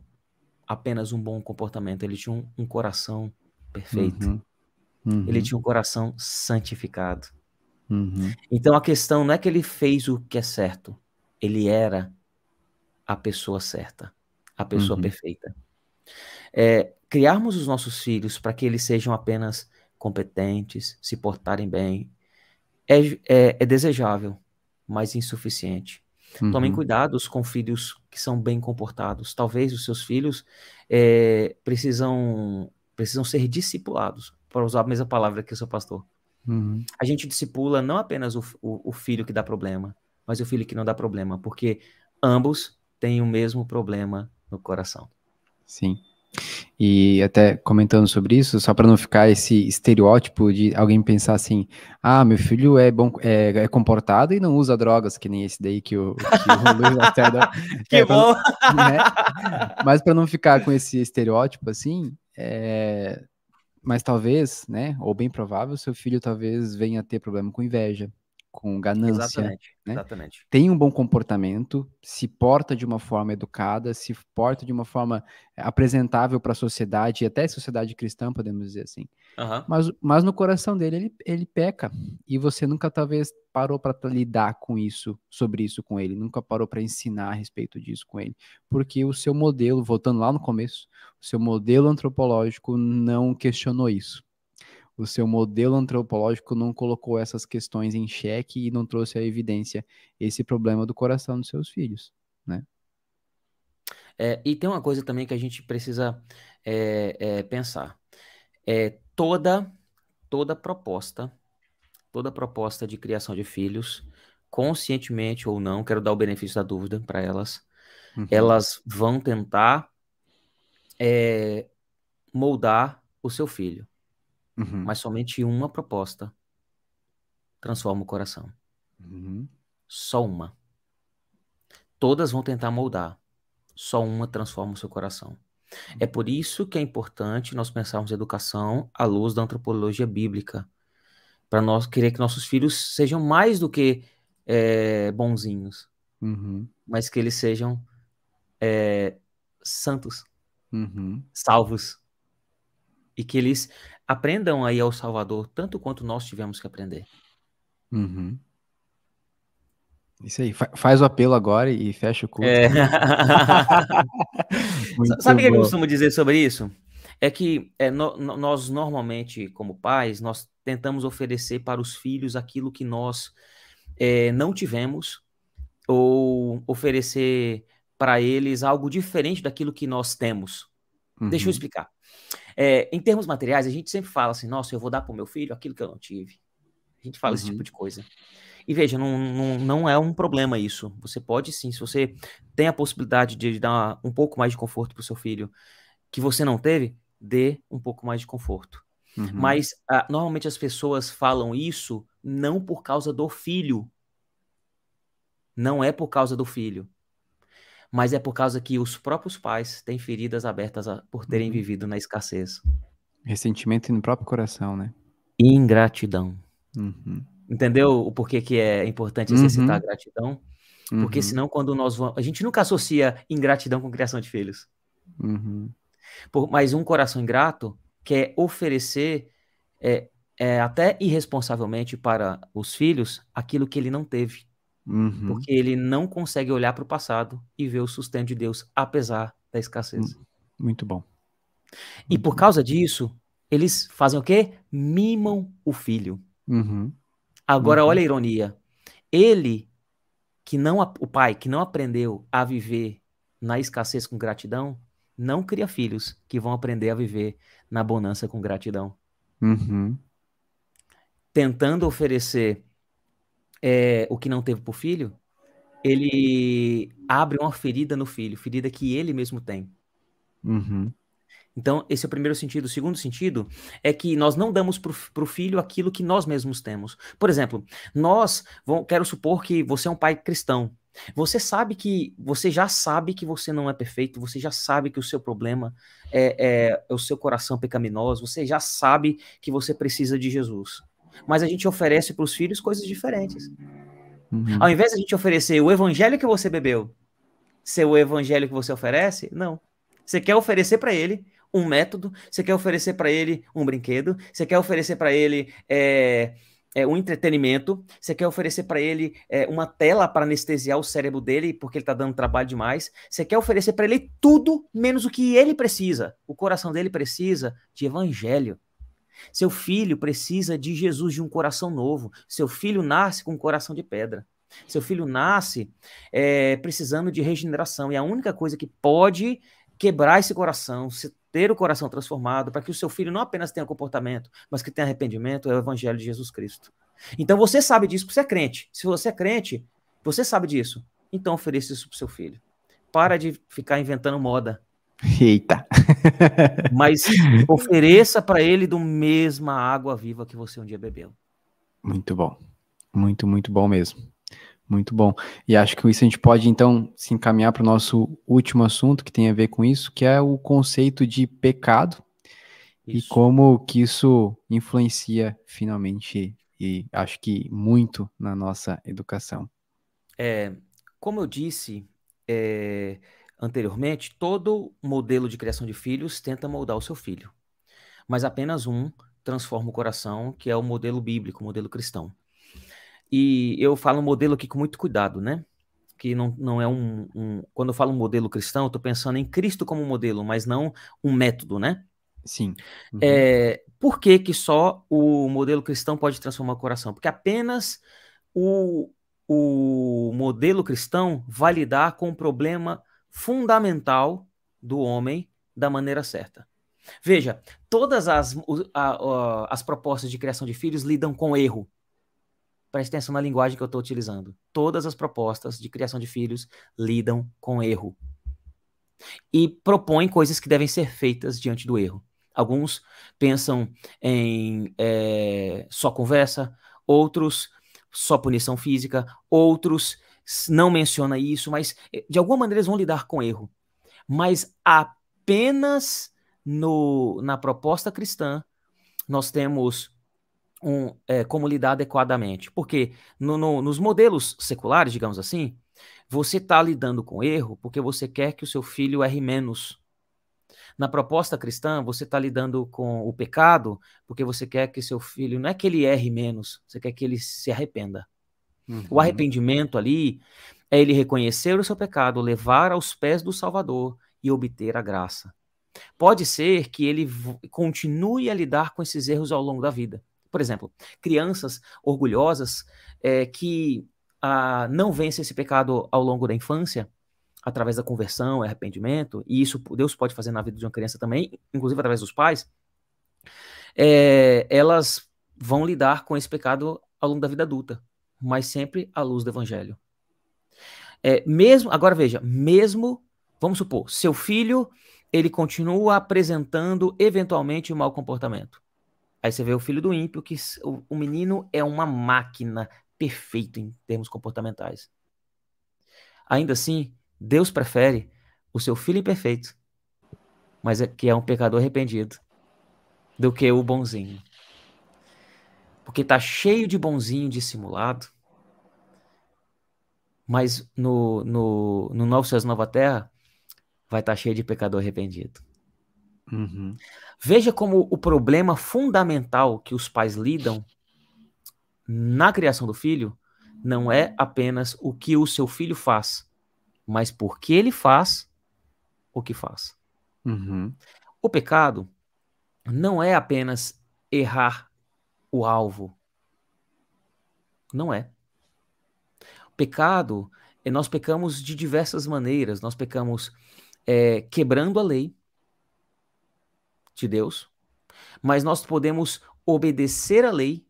apenas um bom comportamento, ele tinha um, um coração perfeito. Uhum. Uhum. Ele tinha um coração santificado. Uhum. Então a questão não é que ele fez o que é certo, ele era a pessoa certa, a pessoa uhum. perfeita. É, criarmos os nossos filhos para que eles sejam apenas competentes, se portarem bem, é, é, é desejável, mas insuficiente. Uhum. Tomem cuidados com filhos que são bem comportados. Talvez os seus filhos é, precisam, precisam ser discipulados, para usar a mesma palavra que o seu pastor. Uhum. A gente discipula não apenas o, o, o, filho que dá problema, mas o filho que não dá problema, porque ambos têm o mesmo problema no coração. Sim. E até comentando sobre isso, só para não ficar esse estereótipo de alguém pensar assim: ah, meu filho é bom, é, é comportado e não usa drogas, que nem esse daí que o, que o Luiz Lacerda. que é, bom! Né? Mas para não ficar com esse estereótipo assim, é, mas talvez, né, ou bem provável, seu filho talvez venha a ter problema com inveja, com ganância. Exatamente, né? exatamente. Tem um bom comportamento, se porta de uma forma educada, se porta de uma forma eh, apresentável para a sociedade, e até a sociedade cristã, podemos dizer assim. Uhum. Mas, mas no coração dele, ele, ele peca. E você nunca, talvez, parou para lidar com isso, sobre isso com ele, nunca parou para ensinar a respeito disso com ele. Porque o seu modelo, voltando lá no começo, o seu modelo antropológico não questionou isso o seu modelo antropológico não colocou essas questões em xeque e não trouxe à evidência esse problema do coração dos seus filhos, né? É, e tem uma coisa também que a gente precisa é, é, pensar. É, toda, toda proposta, toda proposta de criação de filhos, conscientemente ou não, quero dar o benefício da dúvida para elas, uhum. elas vão tentar é, moldar o seu filho. Uhum. Mas somente uma proposta transforma o coração. Uhum. Só uma. Todas vão tentar moldar. Só uma transforma o seu coração. É por isso que é importante nós pensarmos educação à luz da antropologia bíblica. Para nós querer que nossos filhos sejam mais do que é, bonzinhos, uhum. mas que eles sejam é, santos, uhum. salvos. E que eles aprendam aí ao Salvador tanto quanto nós tivemos que aprender. Uhum. Isso aí, faz o apelo agora e fecha o culto. É. Sabe o que eu costumo dizer sobre isso? É que é, no, nós normalmente, como pais, nós tentamos oferecer para os filhos aquilo que nós é, não tivemos ou oferecer para eles algo diferente daquilo que nós temos. Uhum. Deixa eu uhum. explicar. É, em termos materiais, a gente sempre fala assim: nossa, eu vou dar para o meu filho aquilo que eu não tive. A gente fala uhum. esse tipo de coisa. E veja, não, não, não é um problema isso. Você pode sim, se você tem a possibilidade de dar um pouco mais de conforto para o seu filho que você não teve, dê um pouco mais de conforto. Uhum. Mas uh, normalmente as pessoas falam isso não por causa do filho. Não é por causa do filho mas é por causa que os próprios pais têm feridas abertas a, por terem uhum. vivido na escassez. Ressentimento no próprio coração, né? Ingratidão. Uhum. Entendeu o porquê que é importante exercitar uhum. a gratidão? Porque uhum. senão, quando nós vamos. A gente nunca associa ingratidão com criação de filhos. Uhum. Por, mas um coração ingrato quer oferecer é, é, até irresponsavelmente para os filhos aquilo que ele não teve. Uhum. Porque ele não consegue olhar para o passado e ver o sustento de Deus, apesar da escassez. Hum, muito bom. E por causa disso, eles fazem o quê? Mimam o filho. Uhum. Agora, uhum. olha a ironia. Ele, que não, o pai, que não aprendeu a viver na escassez com gratidão, não cria filhos que vão aprender a viver na bonança com gratidão. Uhum. Tentando oferecer é, o que não teve para o filho, ele abre uma ferida no filho, ferida que ele mesmo tem. Uhum. Então, esse é o primeiro sentido. O segundo sentido é que nós não damos para o filho aquilo que nós mesmos temos. Por exemplo, nós, quero supor que você é um pai cristão. Você sabe que, você já sabe que você não é perfeito, você já sabe que o seu problema é, é, é o seu coração pecaminoso, você já sabe que você precisa de Jesus mas a gente oferece para os filhos coisas diferentes. Uhum. Ao invés de a gente oferecer o evangelho que você bebeu, ser o evangelho que você oferece, não. Você quer oferecer para ele um método, você quer oferecer para ele um brinquedo, você quer oferecer para ele é, é, um entretenimento, você quer oferecer para ele é, uma tela para anestesiar o cérebro dele porque ele está dando trabalho demais, você quer oferecer para ele tudo menos o que ele precisa. O coração dele precisa de evangelho. Seu filho precisa de Jesus, de um coração novo. Seu filho nasce com um coração de pedra. Seu filho nasce é, precisando de regeneração. E a única coisa que pode quebrar esse coração, ter o coração transformado, para que o seu filho não apenas tenha comportamento, mas que tenha arrependimento, é o Evangelho de Jesus Cristo. Então você sabe disso porque você é crente. Se você é crente, você sabe disso. Então ofereça isso para seu filho. Para de ficar inventando moda. Eita! Mas ofereça para ele do mesma água viva que você um dia bebeu. Muito bom. Muito, muito bom mesmo. Muito bom. E acho que com isso a gente pode, então, se encaminhar para o nosso último assunto que tem a ver com isso, que é o conceito de pecado isso. e como que isso influencia finalmente, e acho que muito na nossa educação. É, como eu disse é, anteriormente, todo modelo de criação de filhos tenta moldar o seu filho, mas apenas um transforma o coração, que é o modelo bíblico, o modelo cristão. E eu falo modelo aqui com muito cuidado, né? Que não, não é um, um Quando eu falo modelo cristão, eu estou pensando em Cristo como modelo, mas não um método, né? Sim. Uhum. É, por que, que só o modelo cristão pode transformar o coração? Porque apenas o, o modelo cristão vai lidar com o problema fundamental do homem da maneira certa. Veja, todas as, a, a, as propostas de criação de filhos lidam com erro. Preste atenção na linguagem que eu estou utilizando. Todas as propostas de criação de filhos lidam com erro. E propõem coisas que devem ser feitas diante do erro. Alguns pensam em é, só conversa, outros só punição física, outros não menciona isso, mas eh, de alguma maneira eles vão lidar com erro. Mas apenas no, na proposta cristã nós temos um, é, como lidar adequadamente. Porque no, no, nos modelos seculares, digamos assim, você está lidando com erro porque você quer que o seu filho erre menos. Na proposta cristã, você está lidando com o pecado porque você quer que seu filho, não é que ele erre menos, você quer que ele se arrependa. Uhum. O arrependimento ali é ele reconhecer o seu pecado, levar aos pés do Salvador e obter a graça. Pode ser que ele continue a lidar com esses erros ao longo da vida. Por exemplo, crianças orgulhosas é, que ah, não vencem esse pecado ao longo da infância, através da conversão, arrependimento, e isso Deus pode fazer na vida de uma criança também, inclusive através dos pais, é, elas vão lidar com esse pecado ao longo da vida adulta, mas sempre à luz do evangelho. É, mesmo, agora veja, mesmo, vamos supor, seu filho, ele continua apresentando eventualmente um mau comportamento. Aí você vê o filho do ímpio, que o, o menino é uma máquina perfeita em termos comportamentais. Ainda assim, Deus prefere o seu filho imperfeito, mas é, que é um pecador arrependido, do que o bonzinho. Porque tá cheio de bonzinho dissimulado, mas no, no, no Novo Céu Nova Terra vai estar tá cheio de pecador arrependido. Uhum. Veja como o problema fundamental que os pais lidam na criação do filho não é apenas o que o seu filho faz, mas por que ele faz o que faz. Uhum. O pecado não é apenas errar o alvo. Não é. O pecado, é, nós pecamos de diversas maneiras. Nós pecamos é, quebrando a lei, de Deus, mas nós podemos obedecer a lei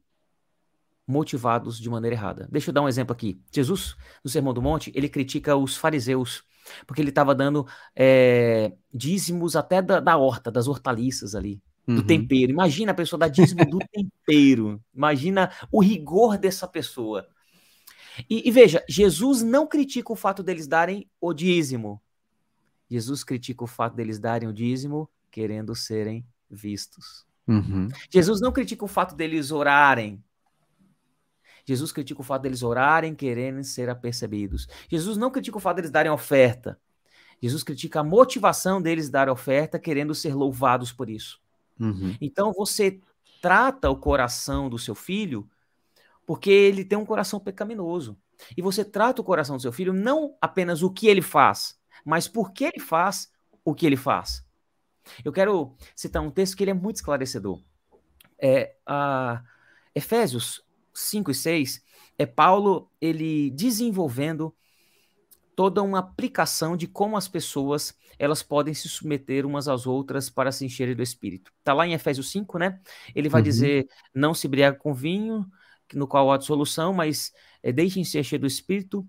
motivados de maneira errada. Deixa eu dar um exemplo aqui. Jesus, no Sermão do Monte, ele critica os fariseus, porque ele estava dando é, dízimos até da, da, horta, das hortaliças ali, do uhum. tempero. Imagina a pessoa dar dízimo do tempero. Imagina o rigor dessa pessoa. E, e veja, Jesus não critica o fato deles darem o dízimo. Jesus critica o fato deles darem o dízimo querendo serem vistos. Uhum. Jesus não critica o fato deles orarem. Jesus critica o fato deles orarem, querendo ser apercebidos. Jesus não critica o fato deles darem oferta. Jesus critica a motivação deles dar oferta, querendo ser louvados por isso. Uhum. Então você trata o coração do seu filho porque ele tem um coração pecaminoso. E você trata o coração do seu filho não apenas o que ele faz, mas por que ele faz o que ele faz. Eu quero citar um texto que ele é muito esclarecedor. É, a Efésios 5 e 6 é Paulo ele desenvolvendo toda uma aplicação de como as pessoas elas podem se submeter umas às outras para se encherem do Espírito. Está lá em Efésios 5, né? Ele vai uhum. dizer, não se briga com vinho, no qual há dissolução, mas é, deixem-se encher do Espírito.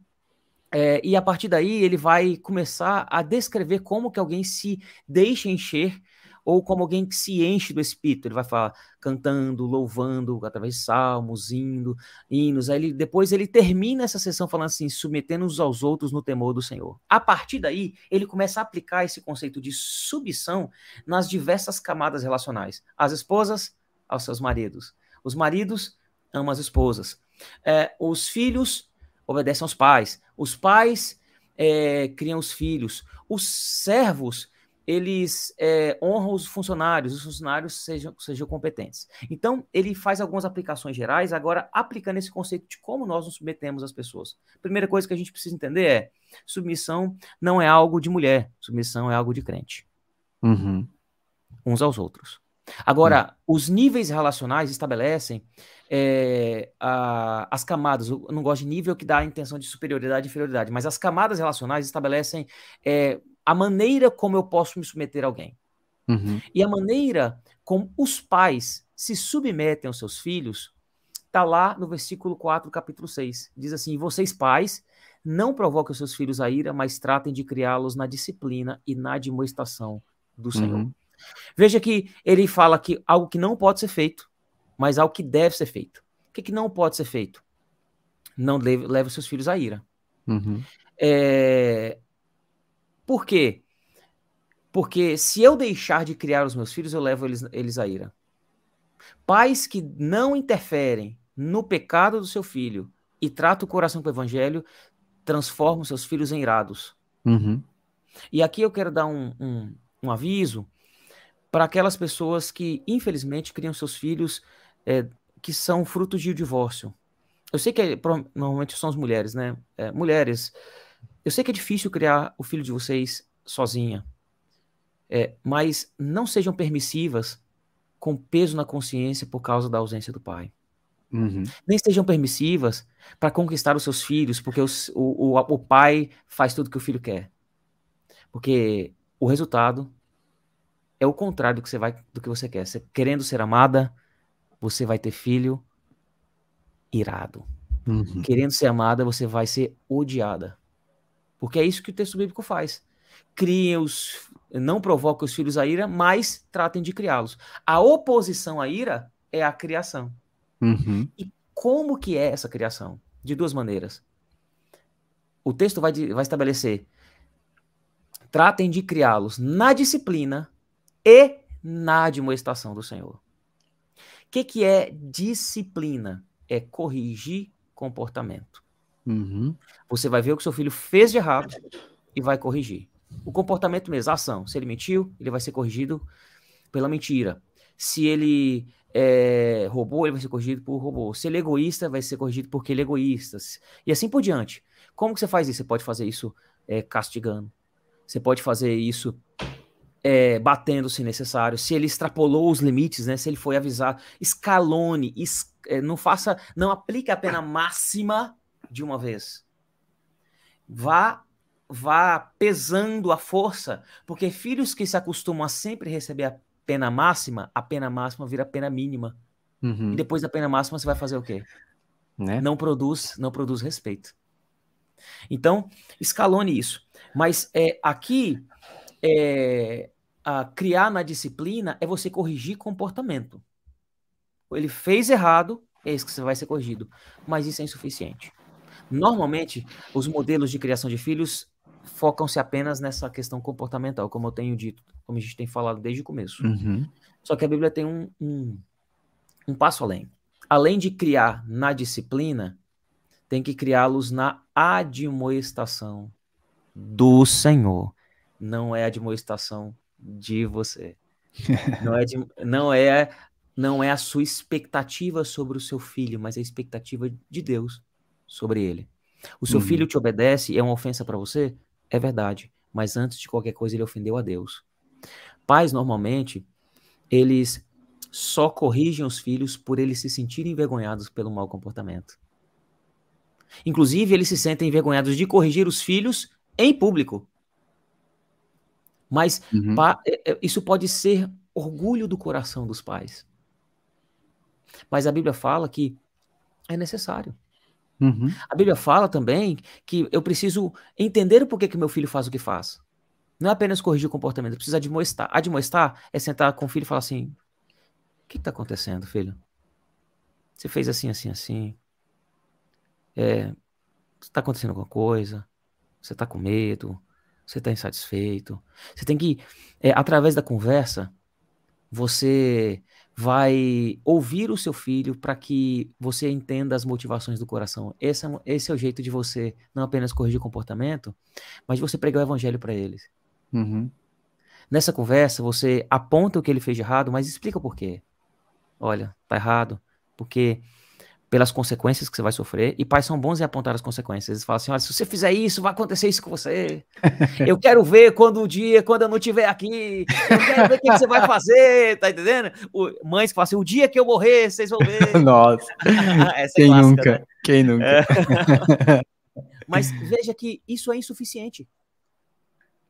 É, e a partir daí ele vai começar a descrever como que alguém se deixa encher ou como alguém que se enche do Espírito. Ele vai falar cantando, louvando, através de salmos, indo, hinos. Aí ele, depois ele termina essa sessão falando assim, submetendo uns aos outros no temor do Senhor. A partir daí, ele começa a aplicar esse conceito de submissão nas diversas camadas relacionais. As esposas aos seus maridos. Os maridos amam as esposas. É, os filhos obedecem aos pais. Os pais é, criam os filhos. Os servos eles é, honram os funcionários, os funcionários sejam, sejam competentes. Então, ele faz algumas aplicações gerais, agora aplicando esse conceito de como nós nos submetemos às pessoas. Primeira coisa que a gente precisa entender é: submissão não é algo de mulher, submissão é algo de crente. Uhum. Uns aos outros. Agora, uhum. os níveis relacionais estabelecem é, a, as camadas. Eu não gosto de nível que dá a intenção de superioridade e inferioridade, mas as camadas relacionais estabelecem é, a maneira como eu posso me submeter a alguém. Uhum. E a maneira como os pais se submetem aos seus filhos está lá no versículo 4 do capítulo 6. Diz assim: Vocês, pais, não provoquem os seus filhos a ira, mas tratem de criá-los na disciplina e na admoestação do Senhor. Uhum. Veja que ele fala que algo que não pode ser feito, mas algo que deve ser feito. O que, que não pode ser feito? Não leve, leve os seus filhos à ira. Uhum. É, por quê? Porque se eu deixar de criar os meus filhos, eu levo eles, eles à ira. Pais que não interferem no pecado do seu filho e tratam o coração com o evangelho, transformam seus filhos em irados. Uhum. E aqui eu quero dar um, um, um aviso para aquelas pessoas que, infelizmente, criam seus filhos é, que são frutos de divórcio. Eu sei que é, normalmente são as mulheres, né? É, mulheres eu sei que é difícil criar o filho de vocês sozinha, é, mas não sejam permissivas com peso na consciência por causa da ausência do pai. Uhum. Nem sejam permissivas para conquistar os seus filhos, porque os, o, o, o pai faz tudo que o filho quer. Porque o resultado é o contrário do que você, vai, do que você quer. Você, querendo ser amada, você vai ter filho irado. Uhum. Querendo ser amada, você vai ser odiada. Porque é isso que o texto bíblico faz. Criem os. Não provoquem os filhos a ira, mas tratem de criá-los. A oposição à ira é a criação. Uhum. E como que é essa criação? De duas maneiras. O texto vai, vai estabelecer: tratem de criá-los na disciplina e na admoestação do Senhor. O que, que é disciplina? É corrigir comportamento. Uhum. Você vai ver o que seu filho fez de errado e vai corrigir. O comportamento mesmo, a ação. Se ele mentiu, ele vai ser corrigido pela mentira. Se ele é, roubou, ele vai ser corrigido por roubou. Se ele é egoísta, vai ser corrigido porque ele é egoísta. E assim por diante. Como que você faz isso? Você pode fazer isso é, castigando. Você pode fazer isso é, batendo se necessário. Se ele extrapolou os limites, né? Se ele foi avisado, escalone, es, é, não faça, não aplique a pena máxima de uma vez. Vá vá pesando a força, porque filhos que se acostumam a sempre receber a pena máxima, a pena máxima vira pena mínima. Uhum. E depois da pena máxima você vai fazer o quê? Né? Não produz, não produz respeito. Então, escalone isso. Mas é, aqui, é, a criar na disciplina é você corrigir comportamento. Ele fez errado, é isso que você vai ser corrigido. Mas isso é insuficiente. Normalmente, os modelos de criação de filhos focam-se apenas nessa questão comportamental, como eu tenho dito, como a gente tem falado desde o começo. Uhum. Só que a Bíblia tem um, um, um passo além. Além de criar na disciplina, tem que criá-los na admoestação do Senhor. não é a admoestação de você. Não é, de, não é não é a sua expectativa sobre o seu filho, mas a expectativa de Deus sobre ele. O seu uhum. filho te obedece e é uma ofensa para você? É verdade, mas antes de qualquer coisa ele ofendeu a Deus. Pais normalmente eles só corrigem os filhos por eles se sentirem envergonhados pelo mau comportamento. Inclusive, eles se sentem envergonhados de corrigir os filhos em público. Mas uhum. É, é, isso pode ser orgulho do coração dos pais. Mas a Bíblia fala que é necessário. Uhum. A Bíblia fala também que eu preciso entender o porquê que meu filho faz o que faz. Não é apenas corrigir o comportamento, eu preciso admoestar. Admoestar é sentar com o filho e falar assim: o que está acontecendo, filho? Você fez assim, assim, assim. É, está acontecendo alguma coisa? Você está com medo? Você está insatisfeito? Você tem que, é, através da conversa, você vai ouvir o seu filho para que você entenda as motivações do coração. Esse é, esse é o jeito de você não apenas corrigir o comportamento, mas de você pregar o evangelho para eles. Uhum. Nessa conversa, você aponta o que ele fez de errado, mas explica o porquê olha, tá errado, porque pelas consequências que você vai sofrer, e pais são bons em apontar as consequências. Eles falam assim: olha, se você fizer isso, vai acontecer isso com você. Eu quero ver quando o dia, quando eu não estiver aqui, eu quero ver o que você vai fazer, tá entendendo? O, mães que falam assim: o dia que eu morrer, vocês vão ver. Nossa. É Quem clássica, nunca? Né? Quem nunca? É. Mas veja que isso é insuficiente.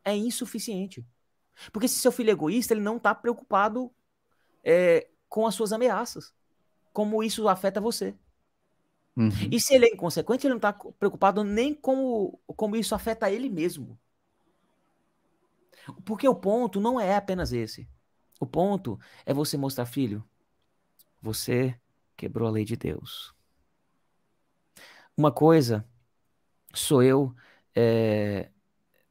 É insuficiente. Porque se seu filho é egoísta, ele não está preocupado é, com as suas ameaças. Como isso afeta você. Uhum. E se ele é inconsequente, ele não está preocupado nem como, como isso afeta ele mesmo. Porque o ponto não é apenas esse. O ponto é você mostrar, filho, você quebrou a lei de Deus. Uma coisa sou eu é,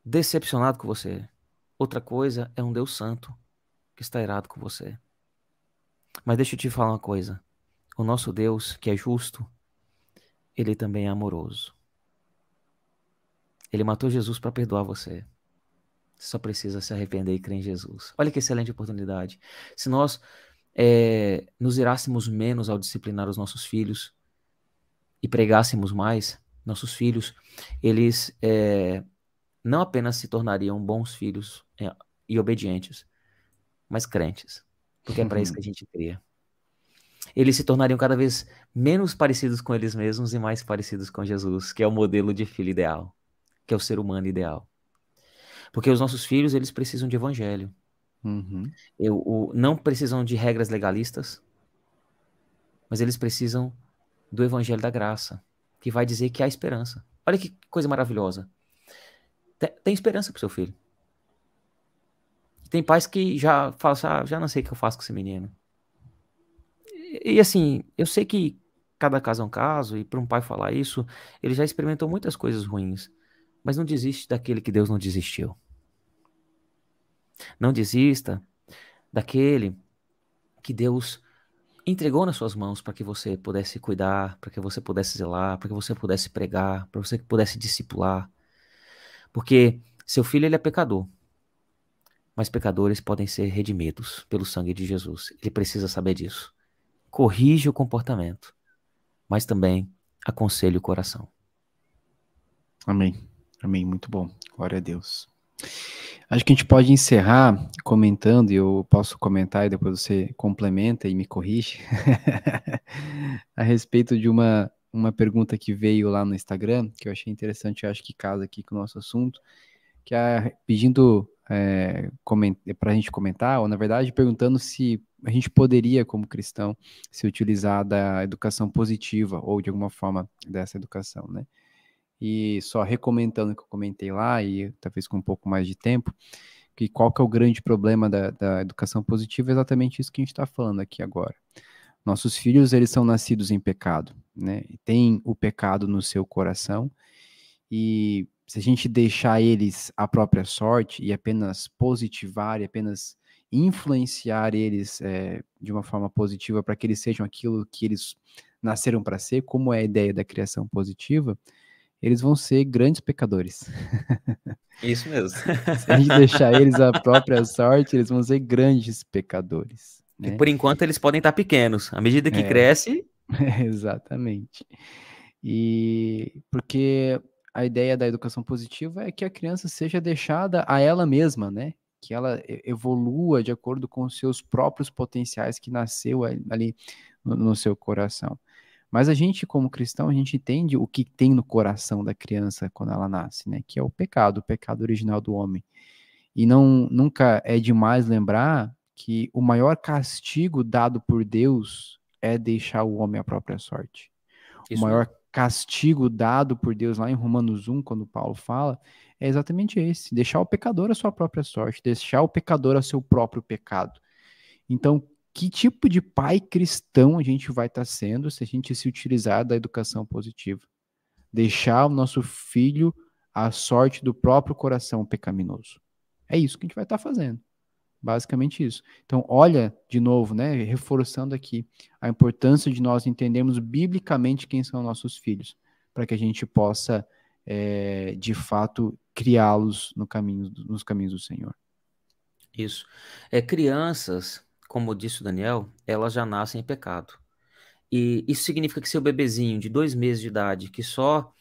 decepcionado com você. Outra coisa é um Deus santo que está irado com você. Mas deixa eu te falar uma coisa. O nosso Deus, que é justo, ele também é amoroso. Ele matou Jesus para perdoar você. Você só precisa se arrepender e crer em Jesus. Olha que excelente oportunidade. Se nós é, nos irássemos menos ao disciplinar os nossos filhos e pregássemos mais, nossos filhos, eles é, não apenas se tornariam bons filhos é, e obedientes, mas crentes porque é para isso que a gente cria. Eles se tornariam cada vez menos parecidos com eles mesmos e mais parecidos com Jesus, que é o modelo de filho ideal, que é o ser humano ideal. Porque os nossos filhos, eles precisam de evangelho. Uhum. Eu, o, não precisam de regras legalistas, mas eles precisam do evangelho da graça, que vai dizer que há esperança. Olha que coisa maravilhosa. Tem, tem esperança para o seu filho. Tem pais que já falam assim, ah, já não sei o que eu faço com esse menino. E, assim, eu sei que cada caso é um caso, e para um pai falar isso, ele já experimentou muitas coisas ruins. Mas não desiste daquele que Deus não desistiu. Não desista daquele que Deus entregou nas suas mãos para que você pudesse cuidar, para que você pudesse zelar, para que você pudesse pregar, para que você pudesse discipular. Porque seu filho ele é pecador mas pecadores podem ser redimidos pelo sangue de Jesus. Ele precisa saber disso. Corrige o comportamento, mas também aconselhe o coração. Amém. Amém. Muito bom. Glória a Deus. Acho que a gente pode encerrar comentando, e eu posso comentar e depois você complementa e me corrige, a respeito de uma, uma pergunta que veio lá no Instagram, que eu achei interessante, acho que casa aqui com o nosso assunto, que é pedindo é, para a gente comentar, ou na verdade perguntando se a gente poderia, como cristão, se utilizar da educação positiva ou de alguma forma dessa educação, né? E só recomendando o que eu comentei lá, e talvez com um pouco mais de tempo, que qual que é o grande problema da, da educação positiva é exatamente isso que a gente está falando aqui agora. Nossos filhos, eles são nascidos em pecado, né? Tem o pecado no seu coração, e se a gente deixar eles à própria sorte e apenas positivar e apenas influenciar eles é, de uma forma positiva para que eles sejam aquilo que eles nasceram para ser, como é a ideia da criação positiva, eles vão ser grandes pecadores. Isso mesmo. Se a gente deixar eles à própria sorte, eles vão ser grandes pecadores. Né? E por enquanto eles podem estar pequenos. À medida que É. cresce, Exatamente. E porque a ideia da educação positiva é que a criança seja deixada a ela mesma, né? Que ela evolua de acordo com os seus próprios potenciais que nasceu ali- no seu coração. Mas a gente, como cristão, a gente entende o que tem no coração da criança quando ela nasce, né? Que é o pecado, o pecado original do homem. E não nunca é demais lembrar que o maior castigo dado por Deus é deixar o homem à própria sorte. isso o maior castigo dado por Deus lá em Romanos 1, quando Paulo fala, é exatamente esse: deixar o pecador à sua própria sorte, deixar o pecador ao seu próprio pecado. Então, que tipo de pai cristão a gente vai estar sendo se a gente se utilizar da educação positiva? Deixar o nosso filho à sorte do próprio coração pecaminoso. É isso que a gente vai estar fazendo. Basicamente isso. Então, olha de novo, né, reforçando aqui a importância de nós entendermos biblicamente quem são nossos filhos, para que a gente possa, é, de fato, criá-los no caminho, nos caminhos do Senhor. Isso. É, crianças, como disse o Daniel, elas já nascem em pecado. E isso significa que seu bebezinho de dois meses de idade, que só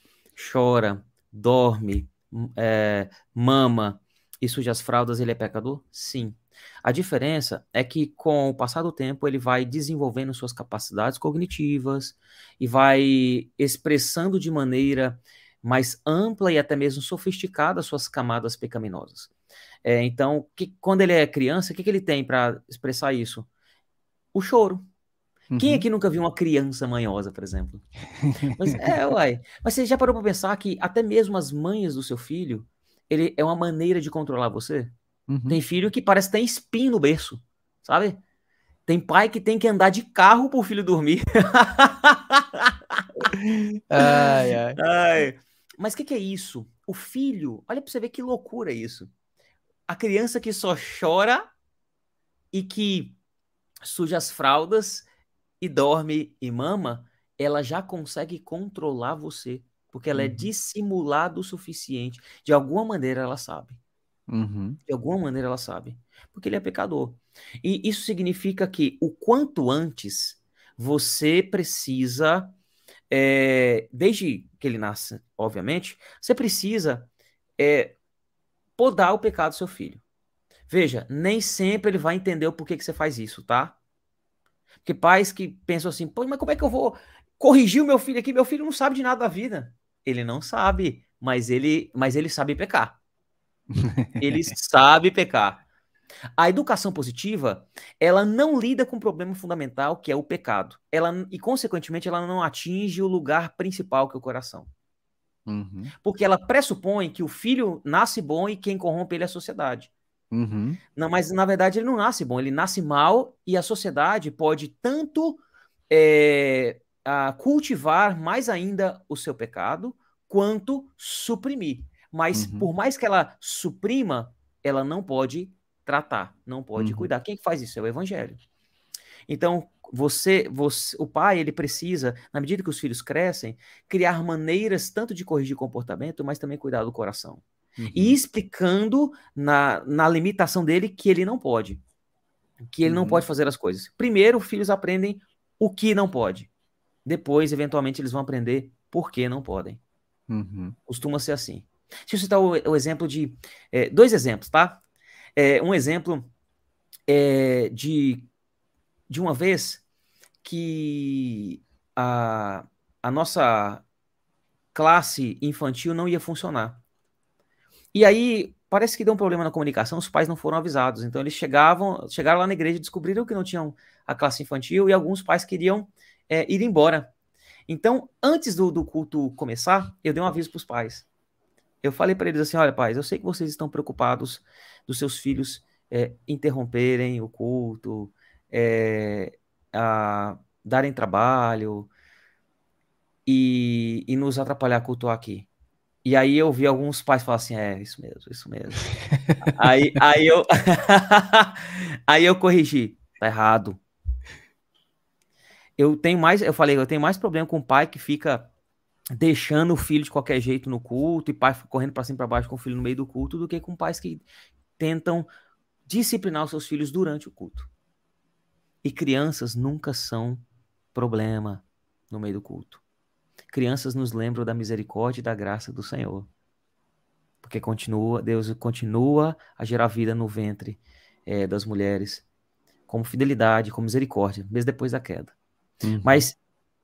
chora, dorme, é, mama e suja as fraldas, ele é pecador? Sim. A diferença é que, com o passar do tempo, ele vai desenvolvendo suas capacidades cognitivas e vai expressando de maneira mais ampla e até mesmo sofisticada suas camadas pecaminosas. É, então, que- quando ele é criança, o que, que ele tem para expressar isso? O choro. Quem Uhum. aqui nunca viu uma criança manhosa, por exemplo? Mas é, uai. Mas você já parou para pensar que até mesmo as mães do seu filho, ele é uma maneira de controlar você? Uhum. Tem filho que parece que tem espinho no berço, sabe? Tem pai que tem que andar de carro pro filho dormir. Ai, ai. Ai, Mas o que, que é isso? O filho, olha pra você ver que loucura é isso. A criança que só chora e que suja as fraldas e dorme e mama, ela já consegue controlar você. Porque ela é Uhum. dissimulada o suficiente. De alguma maneira ela sabe. Uhum. De alguma maneira ela sabe. Porque ele é pecador. E isso significa que o quanto antes você precisa, é, desde que ele nasce, obviamente, você precisa é, podar o pecado do seu filho. Veja, nem sempre ele vai entender o porquê que você faz isso, tá? Porque pais que pensam assim, pô, mas como é que eu vou corrigir o meu filho aqui? Meu filho não sabe de nada da vida. Ele não sabe, mas ele, mas ele sabe pecar. Ele sabe pecar. A educação positiva, ela não lida com o problema fundamental, que é o pecado. Ela, e, consequentemente, ela não atinge o lugar principal, que é o coração. Uhum. Porque ela pressupõe que o filho nasce bom e quem corrompe ele é a sociedade. Uhum. Não, mas na verdade ele não nasce bom, ele nasce mal e a sociedade pode tanto é, cultivar mais ainda o seu pecado, quanto suprimir. Mas Uhum. por mais que ela suprima, ela não pode tratar, não pode Uhum. cuidar. Quem que faz isso? É o evangelho. Então, você, você, o pai, ele precisa, na medida que os filhos crescem, criar maneiras tanto de corrigir comportamento, mas também cuidar do coração Uhum. e explicando na, na limitação dele que ele não pode. Que ele não Uhum. pode fazer as coisas. Primeiro, os filhos aprendem o que não pode. Depois, eventualmente, eles vão aprender por que não podem. Uhum. Costuma ser assim. Deixa eu citar o, o exemplo de. é, dois exemplos, tá? É, um exemplo é, de, de uma vez que a, a nossa classe infantil não ia funcionar. E aí, parece que deu um problema na comunicação, os pais não foram avisados. Então, eles chegavam, chegaram lá na igreja, descobriram que não tinham a classe infantil e alguns pais queriam é, ir embora. Então, antes do, do culto começar, eu dei um aviso para os pais. Eu falei para eles assim: olha, pais, eu sei que vocês estão preocupados dos seus filhos é, interromperem o culto, é, a, darem trabalho e, e nos atrapalhar a cultuar aqui. E aí eu vi alguns pais falar assim, é, isso mesmo, isso mesmo. aí, aí eu aí eu corrigi, tá errado. Eu tenho mais, eu falei, eu tenho mais problema com o pai que fica deixando o filho de qualquer jeito no culto e pai correndo para cima e para baixo com o filho no meio do culto do que com pais que tentam disciplinar os seus filhos durante o culto. E crianças nunca são problema no meio do culto. Crianças nos lembram da misericórdia e da graça do Senhor. Porque continua, Deus continua a gerar vida no ventre é, das mulheres, como fidelidade, como misericórdia, mesmo depois da queda. Uhum. Mas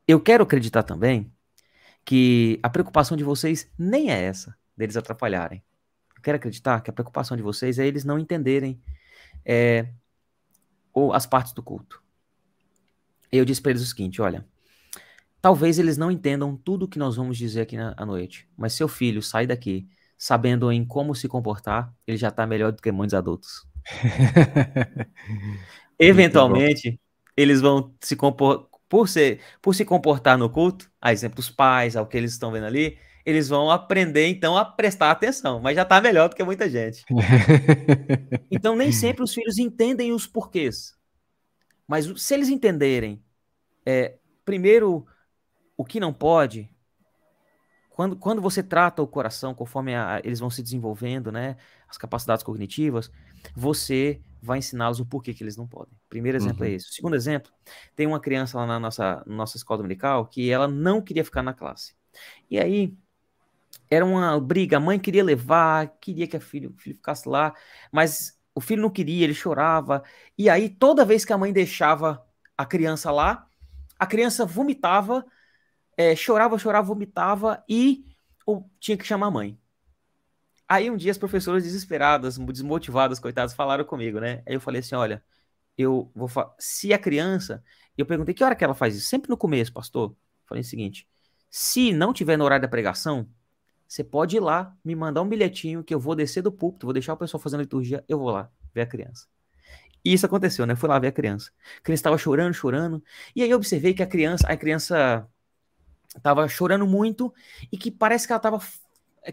eu quero acreditar também que a preocupação de vocês nem é essa, deles atrapalharem. Eu quero acreditar que a preocupação de vocês é eles não entenderem é, ou as partes do culto. Eu disse para eles o seguinte: olha, talvez eles não entendam tudo o que nós vamos dizer aqui na, à noite, mas seu filho sai daqui sabendo em como se comportar, ele já está melhor do que muitos adultos. Eventualmente, eles vão se compor por, ser, por se comportar no culto, a exemplo dos pais, ao que eles estão vendo ali, eles vão aprender então a prestar atenção, mas já está melhor do que muita gente. então nem sempre os filhos entendem os porquês. Mas se eles entenderem, é, primeiro, o que não pode, quando, quando você trata o coração, conforme a, eles vão se desenvolvendo, né, as capacidades cognitivas, você vai ensiná-los o porquê que eles não podem. Primeiro exemplo é uhum. é esse. O segundo exemplo, tem uma criança lá na nossa, nossa escola dominical que ela não queria ficar na classe. E aí, era uma briga, a mãe queria levar, queria que a filho, o filho ficasse lá, mas o filho não queria, ele chorava. E aí, toda vez que a mãe deixava a criança lá, a criança vomitava, é, chorava, chorava, vomitava e ou, tinha que chamar a mãe. Aí um dia as professoras desesperadas, desmotivadas, coitadas, falaram comigo, né? Aí eu falei assim, olha, eu vou se a criança, eu perguntei que hora que ela faz isso? Sempre no começo, pastor. Falei o seguinte: se não tiver no horário da pregação, você pode ir lá, me mandar um bilhetinho que eu vou descer do púlpito, vou deixar o pessoal fazendo liturgia, eu vou lá ver a criança. E isso aconteceu, né? Eu fui lá ver a criança. A criança estava chorando, chorando. E aí eu observei que a criança, a criança estava chorando muito e que parece que ela estava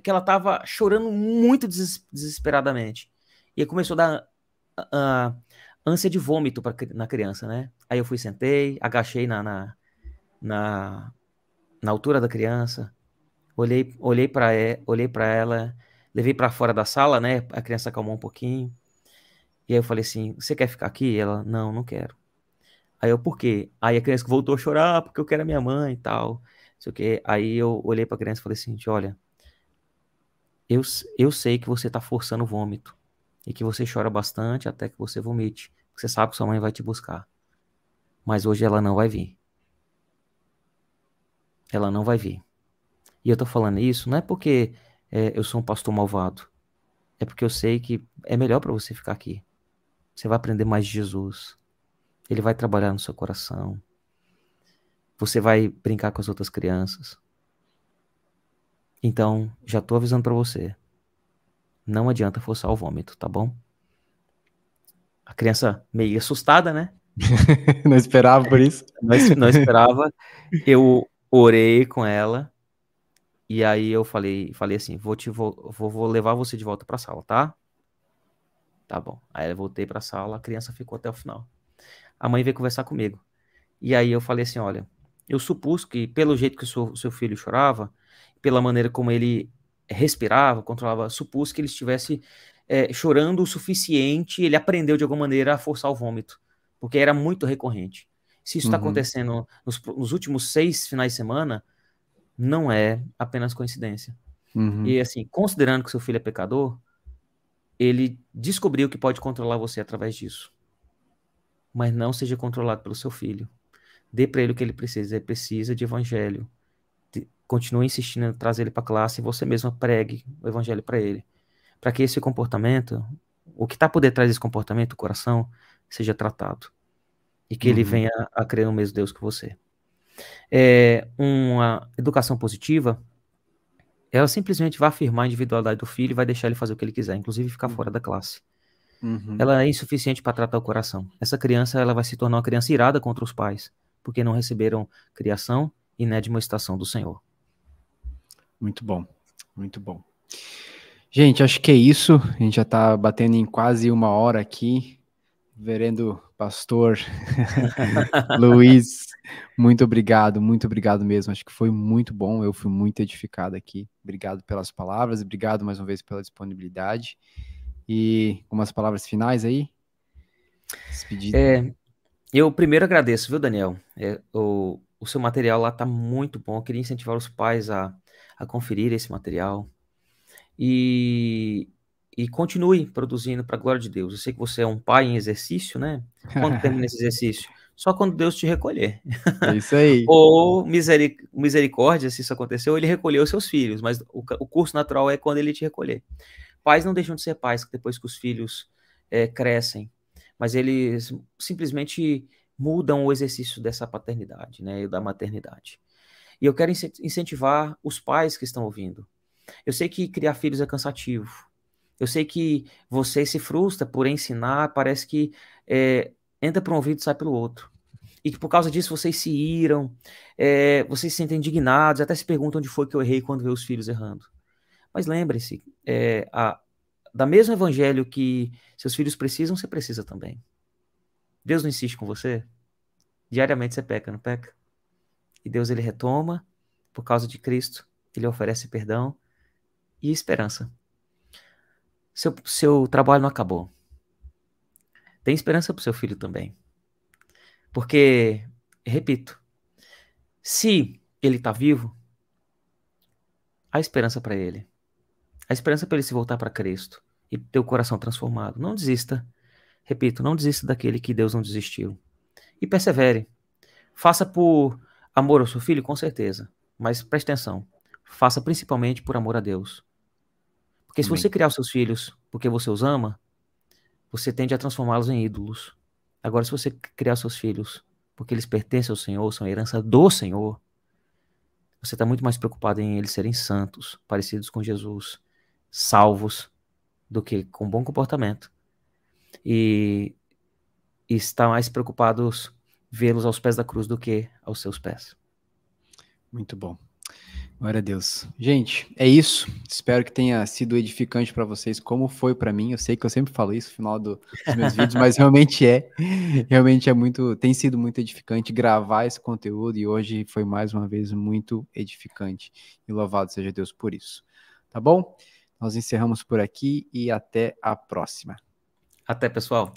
que ela tava chorando muito des desesperadamente. E aí começou a dar uh, ânsia de vômito pra, na criança, né? Aí eu fui, sentei, agachei na, na, na, na altura da criança, olhei, olhei para olhei para ela, levei para fora da sala, né? A criança acalmou um pouquinho. E aí eu falei assim: "Você quer ficar aqui?" Ela: "Não, não quero." Aí eu: "Por quê?" Aí a criança voltou a chorar, ah, porque eu quero a minha mãe e tal. Sei o quê. Aí eu olhei para a criança e falei assim: "Olha, eu, eu sei que você está forçando o vômito e que você chora bastante até que você vomite. Você sabe que sua mãe vai te buscar. Mas hoje ela não vai vir. Ela não vai vir. E eu tô falando isso não é porque é, eu sou um pastor malvado. É porque eu sei que é melhor para você ficar aqui. Você vai aprender mais de Jesus. Ele vai trabalhar no seu coração. Você vai brincar com as outras crianças. Então, já tô avisando para você. Não adianta forçar o vômito, tá bom? A criança meio assustada, né? não esperava por isso. não, não esperava. Eu orei com ela. E aí eu falei, falei assim, vou te vou, vou levar você de volta para sala, tá? Tá bom. Aí eu voltei para a sala, a criança ficou até o final. A mãe veio conversar comigo. E aí eu falei assim, olha, eu supus que pelo jeito que o seu, seu filho chorava, pela maneira como ele respirava, controlava, supus que ele estivesse é, chorando o suficiente, ele aprendeu de alguma maneira a forçar o vômito, porque era muito recorrente. Se isso está uhum. acontecendo nos, nos, últimos seis finais de semana, não é apenas coincidência. Uhum. E assim, considerando que seu filho é pecador, ele descobriu que pode controlar você através disso. Mas não seja controlado pelo seu filho. Dê para ele o que ele precisa. Ele precisa de evangelho continue insistindo em trazer ele para a classe e você mesmo pregue o evangelho para ele. Para que esse comportamento, o que está por detrás desse comportamento, o coração, seja tratado. E que uhum. ele venha a crer no mesmo Deus que você. É, uma educação positiva, ela simplesmente vai afirmar a individualidade do filho e vai deixar ele fazer o que ele quiser, inclusive ficar fora da classe. Uhum. Ela é insuficiente para tratar o coração. Essa criança ela vai se tornar uma criança irada contra os pais, porque não receberam criação e nem admoestação do Senhor. Muito bom, muito bom. Gente, acho que é isso. A gente já está batendo em quase uma hora aqui. Verendo pastor Luiz, muito obrigado, muito obrigado mesmo. Acho que foi muito bom, eu fui muito edificado aqui. Obrigado pelas palavras, obrigado mais uma vez pela disponibilidade. E umas palavras finais aí? É, eu primeiro agradeço, viu, Daniel? É, o, o seu material lá está muito bom. Eu queria incentivar os pais a, a conferir esse material. E, e continue produzindo para a glória de Deus. Eu sei que você é um pai em exercício, né? Quando termina esse exercício? Só quando Deus te recolher. É isso aí. ou miseric misericórdia, se isso aconteceu, ele recolheu seus filhos, mas o, o, curso natural é quando ele te recolher. Pais não deixam de ser pais depois que os filhos é, crescem, mas eles simplesmente mudam o exercício dessa paternidade, né, e da maternidade. E eu quero incentivar os pais que estão ouvindo. Eu sei que criar filhos é cansativo, eu sei que você se frustra por ensinar, parece que é, entra por um ouvido e sai pelo outro. E que por causa disso vocês se iram, é, vocês se sentem indignados, até se perguntam onde foi que eu errei quando vê os filhos errando. Mas lembre-se, é, da mesmo evangelho que seus filhos precisam, você precisa também. Deus não insiste com você? Diariamente você peca, não peca? E Deus ele retoma, por causa de Cristo, ele oferece perdão e esperança seu, seu trabalho não acabou. Tem esperança para o seu filho também. Porque, repito, se ele está vivo, há esperança para ele. Há esperança para ele se voltar para Cristo e ter o coração transformado. Não desista. Repito, não desista daquele que Deus não desistiu. E persevere. Faça por amor ao seu filho, com certeza. Mas preste atenção. Faça principalmente por amor a Deus. Porque se você criar os seus filhos porque você os ama, você tende a transformá-los em ídolos. Agora, se você criar seus filhos porque eles pertencem ao Senhor, são a herança do Senhor, você está muito mais preocupado em eles serem santos, parecidos com Jesus, salvos, do que com bom comportamento. E, e está mais preocupados vê-los aos pés da cruz do que aos seus pés. Muito bom. Glória a Deus. Gente, é isso. Espero que tenha sido edificante para vocês, como foi para mim. Eu sei que eu sempre falo isso no final do, dos meus vídeos, mas realmente é. Realmente é muito. Tem sido muito edificante gravar esse conteúdo e hoje foi mais uma vez muito edificante. E louvado seja Deus por isso. Tá bom? Nós encerramos por aqui e até a próxima. Até, pessoal.